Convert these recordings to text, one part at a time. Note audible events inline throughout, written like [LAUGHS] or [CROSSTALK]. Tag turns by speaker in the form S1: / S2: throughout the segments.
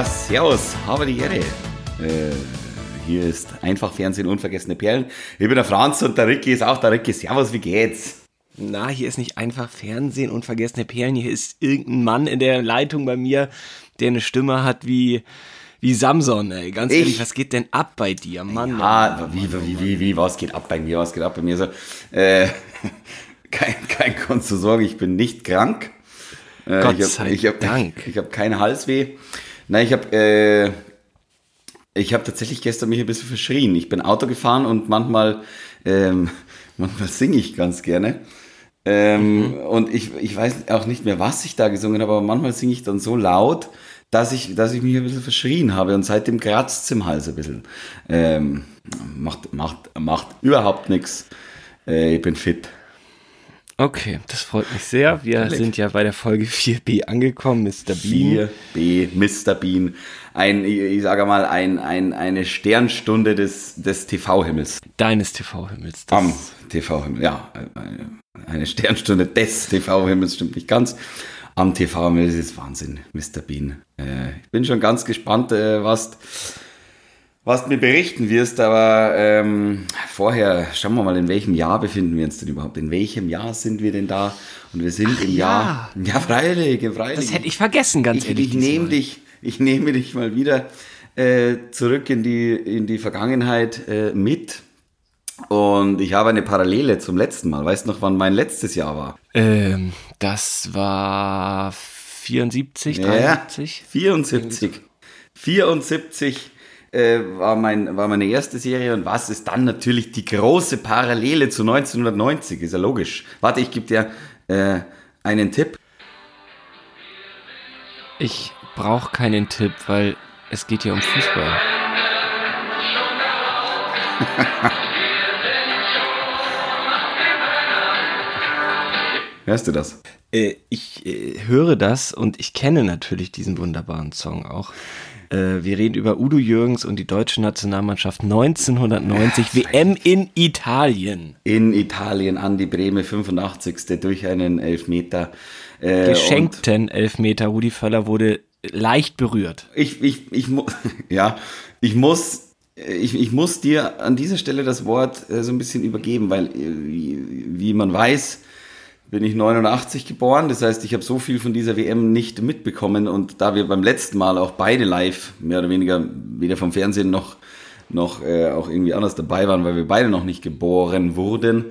S1: Ja, servus, habe die Ehre. Äh, hier ist einfach Fernsehen unvergessene Perlen. Ich bin der Franz und der Ricky ist auch der Ricky. Servus, wie geht's?
S2: Na, hier ist nicht einfach Fernsehen unvergessene Perlen. Hier ist irgendein Mann in der Leitung bei mir, der eine Stimme hat wie wie Samson, ey. Ganz
S1: Ich?
S2: ehrlich, was geht denn ab bei dir, Mann?
S1: Ah, wie, wie, wie, wie, was geht ab bei mir, was geht ab bei mir? So, äh, [LAUGHS] kein, kein Grund zu sorgen, ich bin nicht krank. Äh,
S2: Gott
S1: ich hab,
S2: sei
S1: ich hab,
S2: Dank.
S1: Ich, ich habe keinen Halsweh. Nein, ich habe äh, ich habe tatsächlich gestern mich ein bisschen verschrien. Ich bin Auto gefahren und manchmal, ähm, [LAUGHS] manchmal singe ich ganz gerne. Ähm, Und ich, ich weiß auch nicht mehr, was ich da gesungen habe, aber manchmal singe ich dann so laut, dass ich, dass ich mich ein bisschen verschrien habe und seitdem kratzt es im Hals ein bisschen. Ähm, macht, macht, macht überhaupt nichts. Äh, ich bin fit.
S2: Okay, das freut mich sehr. Wir sind ja bei der Folge 4b angekommen, Mr. Bean.
S1: 4B, Mr. Bean. Ein, ich, sage mal, ein, ein, eine Sternstunde des, des TV-Himmels.
S2: Deines TV-Himmels.
S1: Am TV-Himmel, ja. eine- Eine Sternstunde des TV-Himmels, stimmt nicht ganz. Am TV-Himmel ist Wahnsinn, Mr. Bean. Äh, ich bin schon ganz gespannt, äh, was, was du mir berichten wirst, aber ähm, vorher schauen wir mal, in welchem Jahr befinden wir uns denn überhaupt? In welchem Jahr sind wir denn da? Und wir sind im
S2: ja.
S1: Jahr. Ja, [LAUGHS] freilich, freilich.
S2: Das hätte ich vergessen, ganz
S1: Ich,
S2: ehrlich.
S1: ich nehme dich, ich nehme dich mal wieder äh, zurück in die, in die Vergangenheit äh, mit. Und ich habe eine Parallele zum letzten Mal. Weißt du noch, wann mein letztes Jahr war?
S2: Ähm, das war 74,
S1: Ja,
S2: 73?
S1: 74. 74 äh, war, mein, war meine erste Serie. Und was ist dann natürlich die große Parallele zu 1990? Ist ja logisch. Warte, ich gebe dir äh, einen Tipp.
S2: Ich brauche keinen Tipp, weil es geht hier um Fußball. [LAUGHS]
S1: Hörst du das?
S2: Äh, ich äh, höre das und ich kenne natürlich diesen wunderbaren Song auch. Äh, wir reden über Udo Jürgens und die deutsche Nationalmannschaft 1990 WM in Italien.
S1: In Italien an die Breme 85. durch einen Elfmeter. Äh,
S2: Geschenkten Elfmeter. Rudi Völler wurde leicht berührt.
S1: ich, ich, ich, [LAUGHS] ja, ich muss, ich, ich muss dir an dieser Stelle das Wort äh, so ein bisschen übergeben, weil, äh, wie man weiß, bin ich 89 geboren. Das heißt, ich habe so viel von dieser WM nicht mitbekommen. Und da wir beim letzten Mal auch beide live, mehr oder weniger, weder vom Fernsehen noch, noch äh, auch irgendwie anders dabei waren, weil wir beide noch nicht geboren wurden,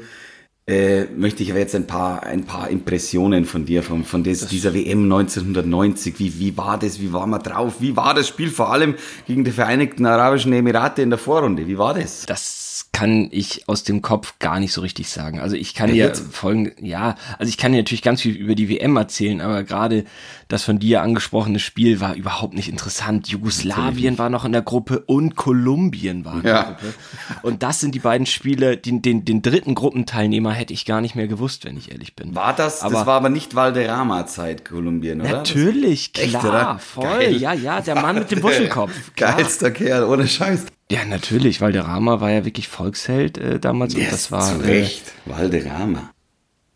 S1: äh, möchte ich aber jetzt ein paar, ein paar Impressionen von dir, von, von des, dieser WM 1990. Wie, wie war das? Wie war man drauf? Wie war das Spiel vor allem gegen die Vereinigten Arabischen Emirate in der Vorrunde? Wie war das?
S2: Das kann ich aus dem Kopf gar nicht so richtig sagen. Also ich kann dir
S1: jetzt?
S2: folgende, ja, also ich kann dir natürlich ganz viel über die WM erzählen, aber gerade das von dir angesprochene Spiel war überhaupt nicht interessant. Jugoslawien war noch in der Gruppe und Kolumbien war in der
S1: Ja.
S2: Gruppe. Und das sind die beiden Spiele, den, den, den dritten Gruppenteilnehmer hätte ich gar nicht mehr gewusst, wenn ich ehrlich bin.
S1: War das?
S2: Aber-
S1: das war aber nicht Valderrama-Zeit, Kolumbien, oder?
S2: Natürlich,
S1: Echt,
S2: klar,
S1: oder?
S2: voll.
S1: Geil.
S2: Ja, ja, der Mann mit dem [LAUGHS] klar.
S1: geilster Kerl, ohne Scheiß.
S2: Ja, natürlich, weil der Rama war ja wirklich Volksheld äh, damals und das war
S1: zu
S2: äh,
S1: Recht. Valderrama.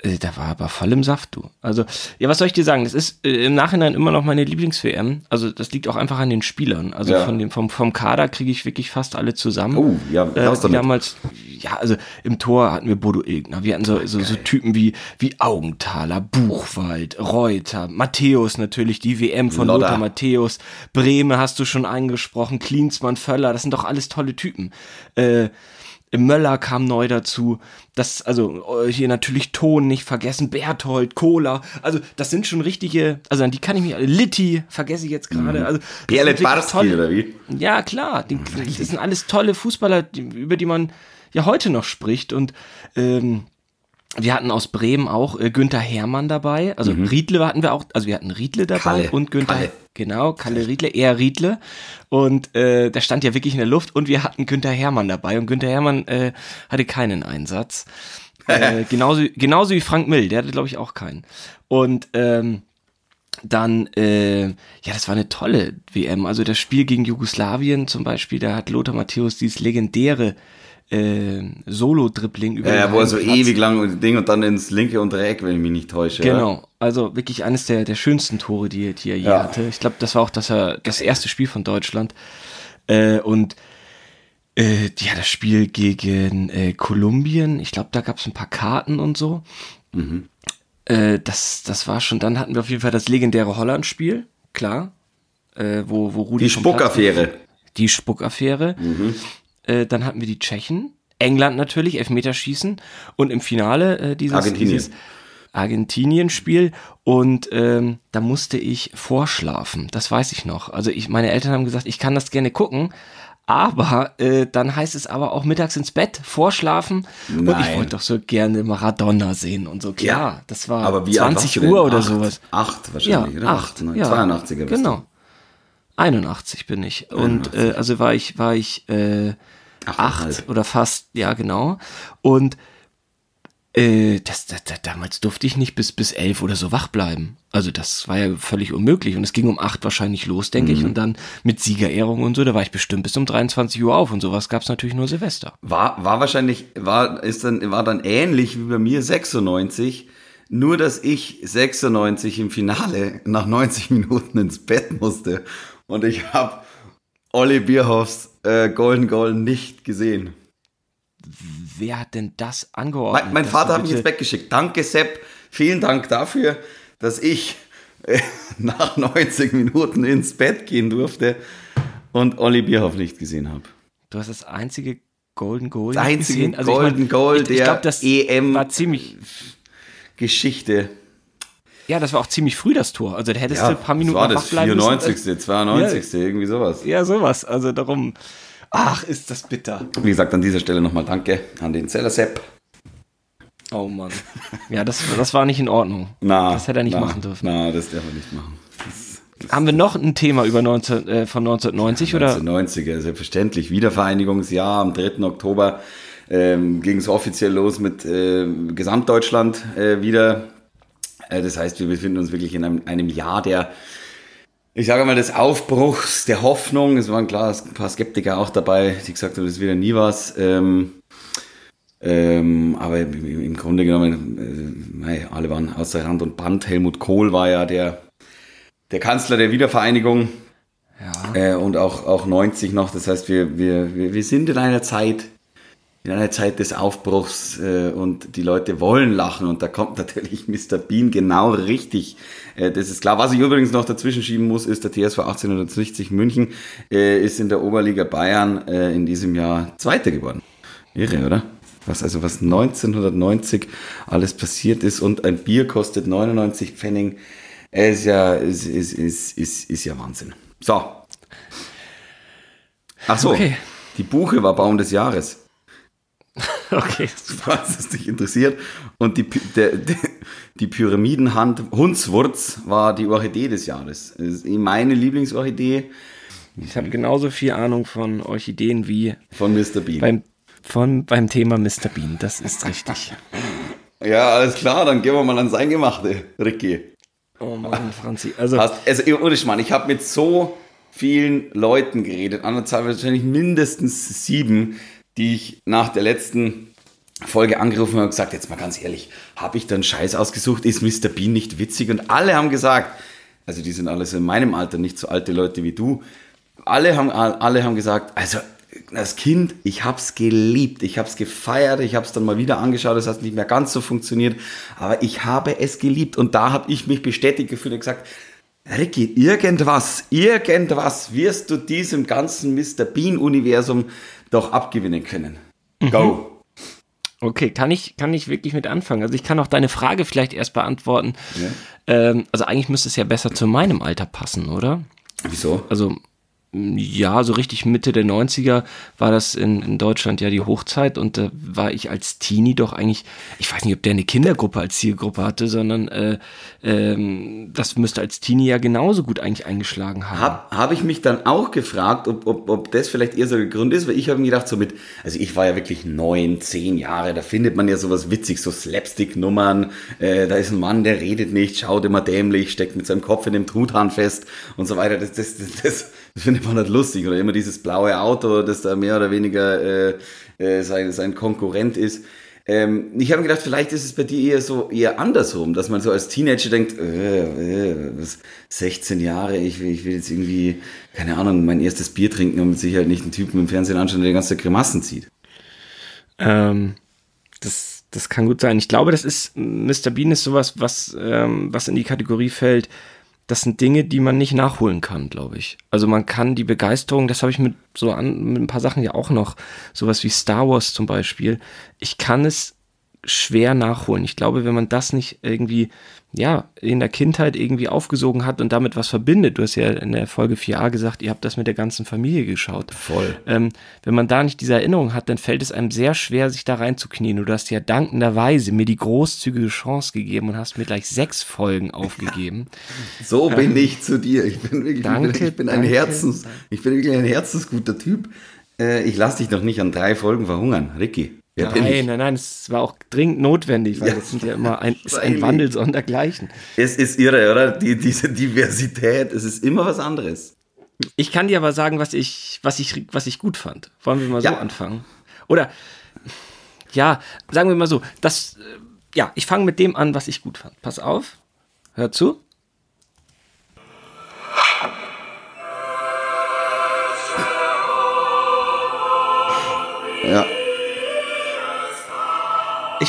S2: Äh, Da war aber voll im Saft, du. Also, ja, was soll ich dir sagen? Das ist äh, im Nachhinein immer noch meine Lieblings-WM. Also, das liegt auch einfach an den Spielern. Also,
S1: Ja.
S2: von dem, vom, vom Kader kriege ich wirklich fast alle zusammen.
S1: Oh, ja,
S2: äh, damals, ja, also im Tor hatten wir Bodo Ilgner. Wir hatten so, so, so Typen wie, wie Augenthaler, Buchwald, Reuter, Matthäus natürlich, die WM von
S1: Lodder.
S2: Lothar Matthäus, Breme hast du schon angesprochen, Klinsmann, Völler, das sind doch alles tolle Typen. Äh, Möller kam neu dazu. Das, also äh, hier natürlich Ton nicht vergessen, Berthold, Kohler. Also das sind schon richtige, also an die kann ich mich, Litti vergesse ich jetzt gerade. Also, sind
S1: Berlet
S2: wirklich
S1: Barski, oder wie?
S2: Ja, klar. Die, das sind alles tolle Fußballer, über die man ja heute noch spricht. Und ähm, wir hatten aus Bremen auch äh, Günther Hermann dabei. Also Riedle hatten wir auch, also wir hatten Riedle dabei
S1: Kalle.
S2: und Günther.
S1: Kalle.
S2: Genau, Kalle Riedle, eher Riedle. Und äh, der stand ja wirklich in der Luft und wir hatten Günther Hermann dabei. Und Günther Hermann äh, hatte keinen Einsatz. [LAUGHS] äh, genauso, genauso wie Frank Mill, der hatte, glaube ich, auch keinen. Und ähm, dann, äh, ja, das war eine tolle WM. Also das Spiel gegen Jugoslawien zum Beispiel, da hat Lothar Matthäus dieses legendäre äh, Solo-Dribbling über
S1: Ja, ja, wo er so
S2: Platz.
S1: ewig lang und Ding und dann ins linke untere Eck, wenn ich mich nicht täusche.
S2: Genau. Also wirklich eines der, der schönsten Tore, die, die er je
S1: Ja.
S2: hatte. Ich glaube, das war auch das, das erste Spiel von Deutschland. Äh, und äh, ja, das Spiel gegen äh, Kolumbien, ich glaube, da gab es ein paar Karten und so. Äh, das, das war schon, dann hatten wir auf jeden Fall das legendäre Holland-Spiel, klar. Äh, wo, wo Rudi
S1: Die Spuckaffäre.
S2: die Spuckaffäre. Äh, dann hatten wir die Tschechen, England natürlich, Elfmeterschießen und im Finale äh, dieses,
S1: Argentinien.
S2: dieses Argentinien-Spiel und ähm, da musste ich vorschlafen, das weiß ich noch. Also ich, meine Eltern haben gesagt, ich kann das gerne gucken, aber äh, dann heißt es aber auch mittags ins Bett, vorschlafen und ich
S1: Nein.
S2: wollte doch so gerne Maradona sehen und so. Klar, das war
S1: Aber wie alt
S2: 20
S1: warst du denn?
S2: Uhr oder
S1: Acht.
S2: sowas.
S1: Acht wahrscheinlich,
S2: Ja,
S1: oder?
S2: acht.
S1: Nein,
S2: ja.
S1: 82er bist
S2: Genau. 81 bin ich. Und äh, also war ich, war ich äh,
S1: Achteinhalb.
S2: acht oder fast, ja genau. Und äh, das, das, das, damals durfte ich nicht bis, bis elf oder so wach bleiben. Also das war ja völlig unmöglich. Und es ging um acht wahrscheinlich los, denke
S1: Mhm.
S2: ich. Und dann mit Siegerehrung und so, da war ich bestimmt bis um 23 Uhr auf. Und sowas gab es natürlich nur Silvester.
S1: War, war wahrscheinlich, war, ist dann, war dann ähnlich wie bei mir 96, nur dass ich 96 im Finale nach 90 Minuten ins Bett musste und ich habe Olli Bierhoffs äh, Golden Goal nicht gesehen.
S2: Wer hat denn das angeordnet?
S1: Mein, mein Vater hat mich ins Bett geschickt. Danke Sepp, vielen Dank dafür, dass ich äh, [LAUGHS] nach 90 Minuten ins Bett gehen durfte und Olli Bierhoff nicht gesehen habe.
S2: Du hast das einzige Golden Goal
S1: Das
S2: nicht
S1: einzige
S2: gesehen? Also ich
S1: Golden
S2: mein,
S1: Goal
S2: ich, ich
S1: der
S2: glaub, das
S1: EM
S2: war ziemlich,
S1: Geschichte.
S2: Ja, das war auch ziemlich früh das Tor. Also da hättest
S1: Ja,
S2: du ein paar Minuten
S1: das war das
S2: wach bleiben müssen.
S1: 94., 92., irgendwie sowas.
S2: Ja, sowas. Also darum. Ach, ist das bitter.
S1: Wie gesagt, an dieser Stelle nochmal Danke an den Zeller Sepp.
S2: Oh Mann. Ja, das, das war nicht in Ordnung.
S1: Na,
S2: Das hätte er nicht
S1: na,
S2: machen dürfen.
S1: Na, das darf er nicht machen. Das,
S2: Haben wir noch ein Thema über 19, äh, von 1990 oder?
S1: 1990er, selbstverständlich. Wiedervereinigungsjahr am 3. Oktober ähm, ging es offiziell los mit äh, Gesamtdeutschland äh, wieder. Äh, das heißt, wir befinden uns wirklich in einem, einem Jahr der, ich sage mal, des Aufbruchs, der Hoffnung. Es waren klar ein paar Skeptiker auch dabei, die gesagt haben, das ist wieder nie was. Ähm, ähm, aber im, Grunde genommen, äh, mei, alle waren außer Rand und Band. Helmut Kohl war ja der, der Kanzler der Wiedervereinigung
S2: Ja.
S1: äh, und auch, auch 90 noch. Das heißt, wir, wir, wir, wir sind in einer Zeit, in einer Zeit des Aufbruchs äh, und die Leute wollen lachen und da kommt [LAUGHS] natürlich Mr. Bean genau richtig. Äh, das ist klar. Was ich übrigens noch dazwischen schieben muss, ist der TSV 1860 München äh, ist in der Oberliga Bayern äh, in diesem Jahr Zweiter geworden. Irre, oder? Was also was 1990 alles passiert ist und ein Bier kostet 99 Pfennig, ist ja ist, ist, ist, ist, ist ja Wahnsinn. So. Ach so.
S2: Okay.
S1: Die Buche war Baum des Jahres [LAUGHS]
S2: Okay.
S1: falls es dich interessiert. Und die, der, der, die Pyramidenhand Hundswurz war die Orchidee des Jahres. Eh meine Lieblingsorchidee
S2: Ich habe genauso viel Ahnung von Orchideen wie
S1: von Mr. Bean.
S2: beim, von, beim Thema Mr. Bean. Das ist richtig. [LAUGHS]
S1: ja, alles klar, dann gehen wir mal ans Eingemachte, Ricky.
S2: Oh Mann, Franzi. Also,
S1: Hast, also, ohne Schmarrn, ich habe mit so vielen Leuten geredet, anderthalb wahrscheinlich mindestens sieben, die ich nach der letzten Folge angerufen habe und gesagt, jetzt mal ganz ehrlich, habe ich dann Scheiß ausgesucht, ist Mr. Bean nicht witzig? Und alle haben gesagt, also die sind alles in meinem Alter, nicht so alte Leute wie du, alle haben, alle haben gesagt, also als Kind, ich hab's geliebt, ich hab's gefeiert, ich hab's dann mal wieder angeschaut, das hat nicht mehr ganz so funktioniert, aber ich habe es geliebt und da habe ich mich bestätigt gefühlt und gesagt, Ricky, irgendwas, irgendwas wirst du diesem ganzen Mr. Bean-Universum doch abgewinnen können. Go!
S2: okay, kann ich, kann ich wirklich mit anfangen? Also ich kann auch deine Frage vielleicht erst beantworten. Ähm, also eigentlich müsste es ja besser zu meinem Alter passen, oder?
S1: Wieso?
S2: Also ja, so richtig Mitte der 90er war das in, in Deutschland ja die Hochzeit und da war ich als Teenie doch eigentlich, ich weiß nicht, ob der eine Kindergruppe als Zielgruppe hatte, sondern äh, ähm, das müsste als Teenie ja genauso gut eigentlich eingeschlagen haben.
S1: Habe hab ich mich dann auch gefragt, ob, ob, ob das vielleicht eher so der Grund ist, weil ich habe mir gedacht, so mit, also ich war ja wirklich neun, zehn Jahre, da findet man ja sowas witzig, so Slapstick-Nummern, äh, da ist ein Mann, der redet nicht, schaut immer dämlich, steckt mit seinem Kopf in dem Truthahn fest und so weiter, das, das, das, das, findet man halt lustig oder immer dieses blaue Auto, das da mehr oder weniger äh, äh, sein, sein Konkurrent ist. Ähm, ich habe gedacht, vielleicht ist es bei dir eher so eher andersrum, dass man so als Teenager denkt, äh, äh, 16 Jahre, ich will, ich will jetzt irgendwie, keine Ahnung, mein erstes Bier trinken und mit Sicherheit nicht einen Typen im Fernsehen anschauen, der die ganze Grimassen zieht.
S2: Ähm, das, das kann gut sein. Ich glaube, das ist, Mr. Bean ist sowas, was, ähm, was in die Kategorie fällt, das sind Dinge, die man nicht nachholen kann, glaube ich. Also man kann die Begeisterung, das habe ich mit so an, mit ein paar Sachen ja auch noch, sowas wie Star Wars zum Beispiel. Ich kann es schwer nachholen. Ich glaube, wenn man das nicht irgendwie, ja, in der Kindheit irgendwie aufgesogen hat und damit was verbindet, du hast ja in der Folge 4a gesagt, ihr habt das mit der ganzen Familie geschaut.
S1: Voll.
S2: Ähm, wenn man da nicht diese Erinnerung hat, dann fällt es einem sehr schwer, sich da reinzuknien. Du hast ja dankenderweise mir die großzügige Chance gegeben und hast mir gleich sechs Folgen aufgegeben. [LAUGHS]
S1: so bin ähm, ich zu dir. Ich bin wirklich, danke, ich bin, ich bin ein Herzens, ich bin wirklich ein herzensguter Typ. Äh, ich lasse dich doch nicht an drei Folgen verhungern, Ricky.
S2: Ja, nein, nein, nein, es war auch dringend notwendig, weil ja, das sind ja immer ein, [LAUGHS] ist ein Wandel sondergleichen.
S1: Es ist irre, oder? Die, diese Diversität, es ist immer was anderes.
S2: Ich kann dir aber sagen, was ich, was ich, was ich gut fand. Wollen wir mal ja. so anfangen? Oder, ja, sagen wir mal so, das, äh, ja, ich fange mit dem an, was ich gut fand. Pass auf, hör zu.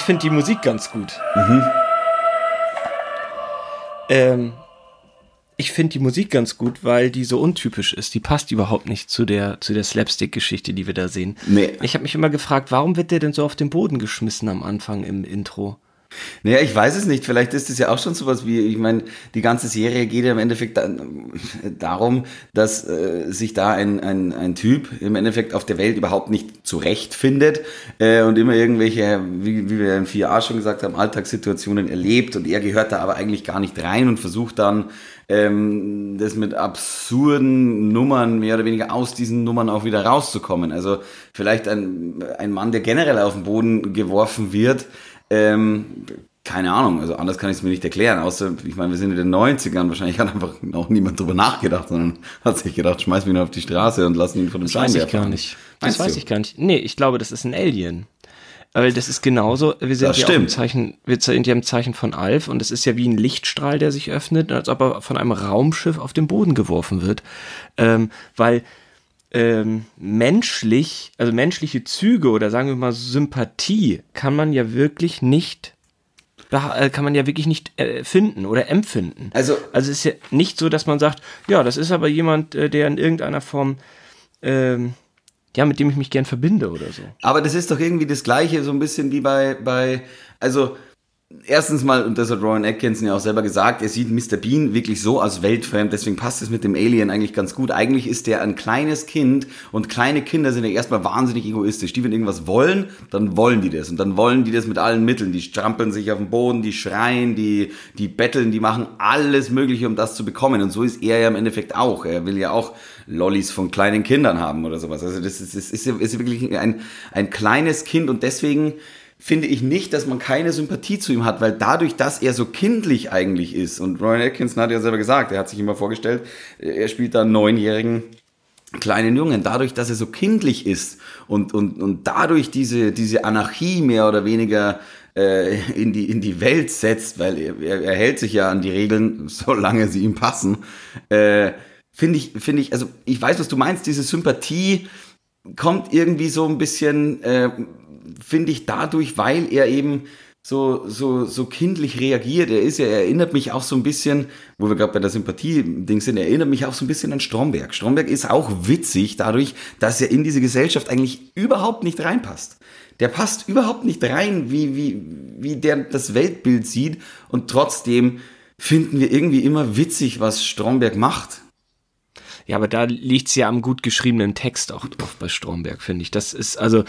S2: Finde die Musik ganz gut. Mhm. Ähm, ich finde die Musik ganz gut, weil die so untypisch ist. Die passt überhaupt nicht zu der, zu der Slapstick-Geschichte, die wir da sehen.
S1: Nee.
S2: Ich habe mich immer gefragt, warum wird der denn so auf den Boden geschmissen am Anfang im Intro?
S1: Naja, ich weiß es nicht. Vielleicht ist es ja auch schon sowas wie, ich meine, die ganze Serie geht ja im Endeffekt darum, dass äh, sich da ein, ein, ein Typ im Endeffekt auf der Welt überhaupt nicht zurechtfindet äh, und immer irgendwelche, wie, wie wir in 4a schon gesagt haben, Alltagssituationen erlebt und er gehört da aber eigentlich gar nicht rein und versucht dann ähm, das mit absurden Nummern mehr oder weniger aus diesen Nummern auch wieder rauszukommen. Also vielleicht ein, ein Mann, der generell auf den Boden geworfen wird, ähm, keine Ahnung, also anders kann ich es mir nicht erklären, außer, ich meine, wir sind in den 90ern, wahrscheinlich hat einfach auch niemand drüber nachgedacht, sondern hat sich gedacht, schmeiß mich nur auf die Straße und lass ihn von dem
S2: Schein Das weiß ich gar nicht. Das weiß ich gar nicht. Nee, ich glaube, das ist ein Alien. Weil das ist genauso, wir sind ja im Zeichen, wir sind ja im Zeichen von Alf und es ist ja wie ein Lichtstrahl, der sich öffnet, als ob er von einem Raumschiff auf den Boden geworfen wird. Ähm, weil ähm, menschlich, also menschliche Züge oder sagen wir mal Sympathie kann man ja wirklich nicht äh, kann man ja wirklich nicht äh, finden oder empfinden.
S1: Also,
S2: also es ist ja nicht so, dass man sagt, ja, das ist aber jemand, äh, der in irgendeiner Form, ähm, ja, mit dem ich mich gern verbinde oder so.
S1: Aber das ist doch irgendwie das Gleiche, so ein bisschen wie bei, bei, also erstens mal, und das hat Rowan Atkinson ja auch selber gesagt, er sieht Mr. Bean wirklich so als weltfremd, deswegen passt es mit dem Alien eigentlich ganz gut. Eigentlich ist der ein kleines Kind und kleine Kinder sind ja erstmal wahnsinnig egoistisch. Die, wenn irgendwas wollen, dann wollen die das und dann wollen die das mit allen Mitteln. Die strampeln sich auf den Boden, die schreien, die, die betteln, die machen alles Mögliche, um das zu bekommen. Und so ist er ja im Endeffekt auch. Er will ja auch Lollis von kleinen Kindern haben oder sowas. Also das ist, ist, ist, ist wirklich ein, ein kleines Kind und deswegen finde ich nicht, dass man keine Sympathie zu ihm hat, weil dadurch, dass er so kindlich eigentlich ist, und Ryan Atkinson hat ja selber gesagt, er hat sich immer vorgestellt, er spielt da einen neunjährigen kleinen Jungen, dadurch, dass er so kindlich ist und, und, und dadurch diese, diese Anarchie mehr oder weniger äh, in, die, in die Welt setzt, weil er, er, hält sich ja an die Regeln, [LAUGHS] solange sie ihm passen, äh, finde ich, finde ich, also ich weiß, was du meinst, diese Sympathie kommt irgendwie so ein bisschen, äh, finde ich dadurch, weil er eben so, so, so kindlich reagiert. Er ist ja, er erinnert mich auch so ein bisschen, wo wir gerade bei der Sympathie-Ding sind, er erinnert mich auch so ein bisschen an Stromberg. Stromberg ist auch witzig dadurch, dass er in diese Gesellschaft eigentlich überhaupt nicht reinpasst. Der passt überhaupt nicht rein, wie, wie, wie der das Weltbild sieht und trotzdem finden wir irgendwie immer witzig, was Stromberg macht.
S2: Ja, aber da liegt's ja am gut geschriebenen Text auch drauf bei Stromberg, finde ich. Das ist also,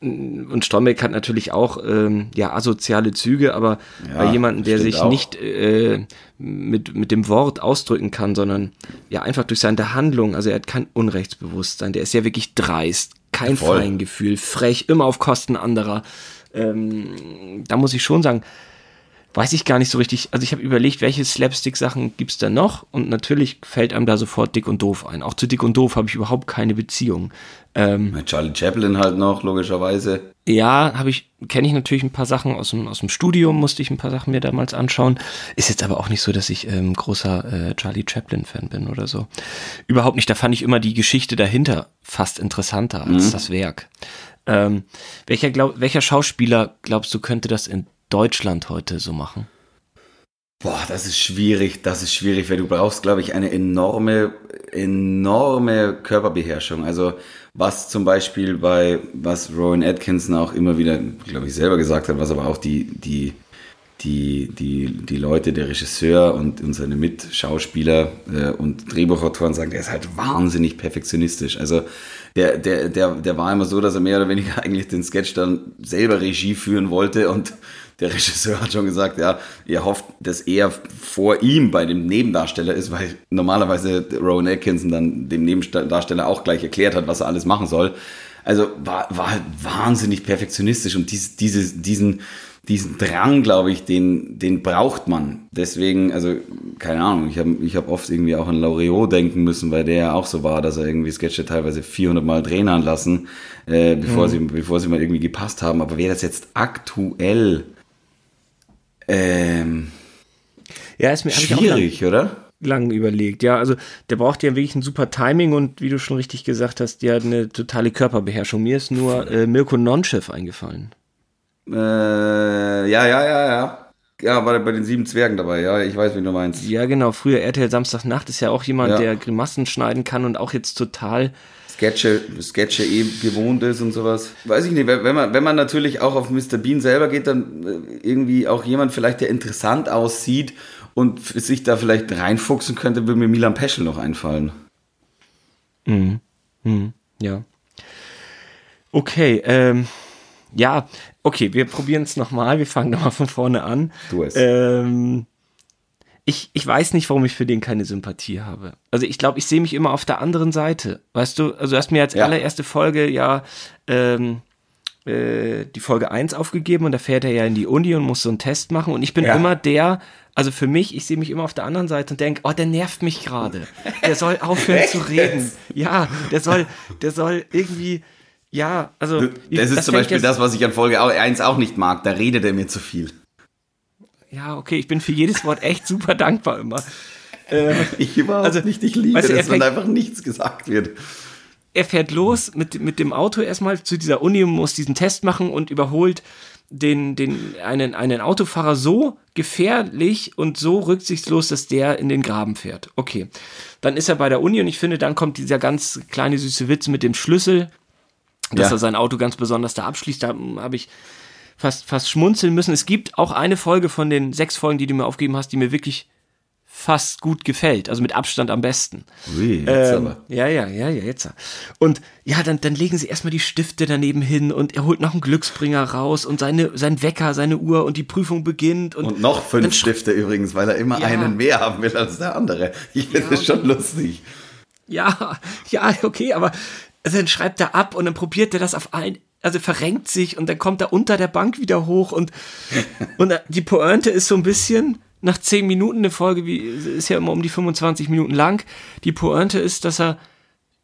S2: mm, und Stromberg hat natürlich auch ähm, ja asoziale Züge, aber ja, bei jemandem, der sich auch. nicht äh, mit, mit dem Wort ausdrücken kann, sondern ja einfach durch seine Handlung, also er hat kein Unrechtsbewusstsein, der ist ja wirklich dreist, kein Voll. Feingefühl, frech, immer auf Kosten anderer. Ähm, da muss ich schon sagen, weiß ich gar nicht so richtig. Also ich habe überlegt, welche Slapstick-Sachen gibt's da noch? Und natürlich fällt einem da sofort Dick und Doof ein. Auch zu Dick und Doof habe ich überhaupt keine Beziehung.
S1: Ähm, Charlie Chaplin halt noch, logischerweise.
S2: Ja, habe ich, kenne ich natürlich ein paar Sachen aus dem, aus dem Studium, musste ich ein paar Sachen mir damals anschauen. Ist jetzt aber auch nicht so, dass ich ähm, großer äh, Charlie Chaplin-Fan bin oder so. Überhaupt nicht. Da fand ich immer die Geschichte dahinter fast interessanter als mhm. das Werk. Ähm, welcher, glaub, welcher Schauspieler glaubst du, könnte das in Deutschland heute so machen?
S1: Boah, das ist schwierig, das ist schwierig, weil du brauchst, glaube ich, eine enorme, enorme Körperbeherrschung. Also was zum Beispiel bei, was Rowan Atkinson auch immer wieder, glaube ich, selber gesagt hat, was aber auch die, die, die, die, die Leute, der Regisseur und, und seine Mitschauspieler äh, und Drehbuchautoren sagen, der ist halt wahnsinnig perfektionistisch. Also der, der, der, der war immer so, dass er mehr oder weniger [LAUGHS] eigentlich den Sketch dann selber Regie führen wollte und der Regisseur hat schon gesagt, ja, ihr hofft, dass er vor ihm bei dem Nebendarsteller ist, weil normalerweise Rowan Atkinson dann dem Nebendarsteller auch gleich erklärt hat, was er alles machen soll. Also war, war halt wahnsinnig perfektionistisch und dies, dieses, diesen, diesen Drang, glaube ich, den, den braucht man. Deswegen, also, keine Ahnung, ich habe ich hab oft irgendwie auch an Laureot denken müssen, weil der ja auch so war, dass er irgendwie Sketche teilweise 400 Mal drehen lassen, äh, bevor, mhm. sie, bevor sie mal irgendwie gepasst haben. Aber wäre das jetzt aktuell ähm,
S2: ja, ist mir
S1: schwierig, lang, oder?
S2: Lang überlegt, ja. Also der braucht ja wirklich ein super Timing und wie du schon richtig gesagt hast, der hat eine totale Körperbeherrschung. Mir ist nur äh, Mirko Nonchev eingefallen.
S1: Äh, ja, ja, ja, ja. Ja, war bei den sieben Zwergen dabei, ja, ich weiß, wie du meinst.
S2: Ja, genau, früher RTL Samstagnacht ist ja auch jemand, ja. der Grimassen schneiden kann und auch jetzt total
S1: Sketche, Sketche eh gewohnt ist und sowas. Weiß ich nicht, wenn man, wenn man natürlich auch auf Mr. Bean selber geht, dann äh, irgendwie auch jemand vielleicht, der interessant aussieht und sich da vielleicht reinfuchsen könnte, würde mir Milan Peschel noch einfallen.
S2: Mhm. Mhm. Ja. Okay, ähm, ja, okay, wir probieren es nochmal. Wir fangen nochmal von vorne an.
S1: Du es.
S2: Ähm, ich, ich weiß nicht, warum ich für den keine Sympathie habe. Also ich glaube, ich sehe mich immer auf der anderen Seite. Weißt du, also du hast mir als ja. allererste Folge ja ähm, äh, die Folge 1 aufgegeben und da fährt er ja in die Uni und muss so einen Test machen und ich bin ja. immer der, also für mich, ich sehe mich immer auf der anderen Seite und denke, oh, der nervt mich gerade. Der soll [LAUGHS] aufhören zu reden. Ja, der soll, der soll irgendwie, ja, also.
S1: Das ist das zum Beispiel das, was ich an Folge 1 auch nicht mag. Da redet er mir zu viel
S2: ja, okay, ich bin für jedes Wort echt super dankbar immer. [LAUGHS]
S1: Äh, ich überhaupt also, nicht, ich liebe weißt du, dass fängt, einfach nichts gesagt wird.
S2: Er fährt los mit, mit dem Auto erstmal zu dieser Uni und muss diesen Test machen und überholt den, den, einen, einen Autofahrer so gefährlich und so rücksichtslos, dass der in den Graben fährt. Okay. Dann ist er bei der Uni und ich finde, dann kommt dieser ganz kleine süße Witz mit dem Schlüssel, dass ja. er sein Auto ganz besonders da abschließt. Da habe ich fast, fast schmunzeln müssen. Es gibt auch eine Folge von den sechs Folgen, die du mir aufgegeben hast, die mir wirklich fast gut gefällt, also mit Abstand am besten.
S1: Ui, jetzt
S2: ähm, aber. Ja, ja, ja, ja, jetzt. Und ja, dann, dann legen sie erstmal die Stifte daneben hin und er holt noch einen Glücksbringer raus und seine, sein Wecker, seine Uhr und die Prüfung beginnt. Und,
S1: und noch fünf Stifte übrigens, weil er immer ja. einen mehr haben will als der andere. Ich finde ja, das schon lustig.
S2: Ja, [LAUGHS] ja, okay, aber also dann schreibt er ab und dann probiert er das auf ein, also verrenkt sich und dann kommt er unter der Bank wieder hoch und, und die Pointe ist so ein bisschen, nach 10 Minuten eine Folge, wie ist ja immer um die 25 Minuten lang, die Pointe ist, dass er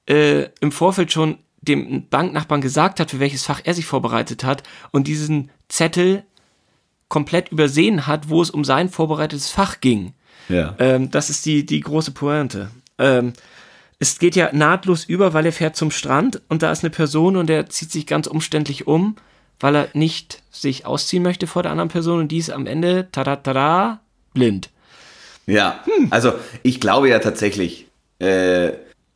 S2: äh, im Vorfeld schon dem Banknachbarn gesagt hat, für welches Fach er sich vorbereitet hat und diesen Zettel komplett übersehen hat, wo es um sein vorbereitetes Fach ging.
S1: Ja.
S2: Ähm, das ist die, die große Pointe. Ähm, es geht ja nahtlos über, weil er fährt zum Strand und da ist eine Person und er zieht sich ganz umständlich um, weil er nicht sich ausziehen möchte vor der anderen Person und die ist am Ende, tada, tada, blind.
S1: Ja, hm. also ich glaube ja tatsächlich, äh,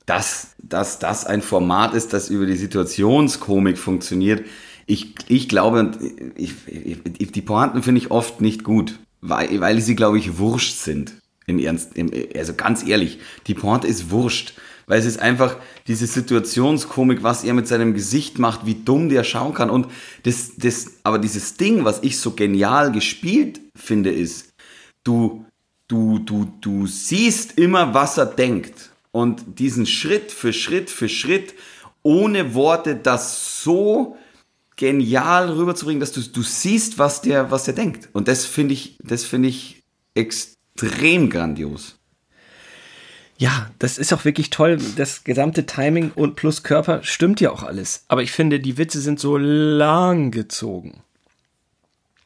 S1: dass, dass das ein Format ist, das über die Situationskomik funktioniert. Ich, ich glaube, ich, ich, die Pointen finde ich oft nicht gut, weil, weil sie, glaube ich, wurscht sind. Im Ernst, im, also ganz ehrlich, die Pointe ist wurscht weil es ist einfach diese Situationskomik, was er mit seinem Gesicht macht, wie dumm der schauen kann. Und das, das, aber dieses Ding, was ich so genial gespielt finde, ist, du, du, du, du siehst immer, was er denkt. Und diesen Schritt für Schritt für Schritt, ohne Worte, das so genial rüberzubringen, dass du, du siehst, was der, was der denkt. Und das finde ich, das finde ich extrem grandios.
S2: Ja, das ist auch wirklich toll. Das gesamte Timing und plus Körper stimmt ja auch alles. Aber ich finde, die Witze sind so lang gezogen.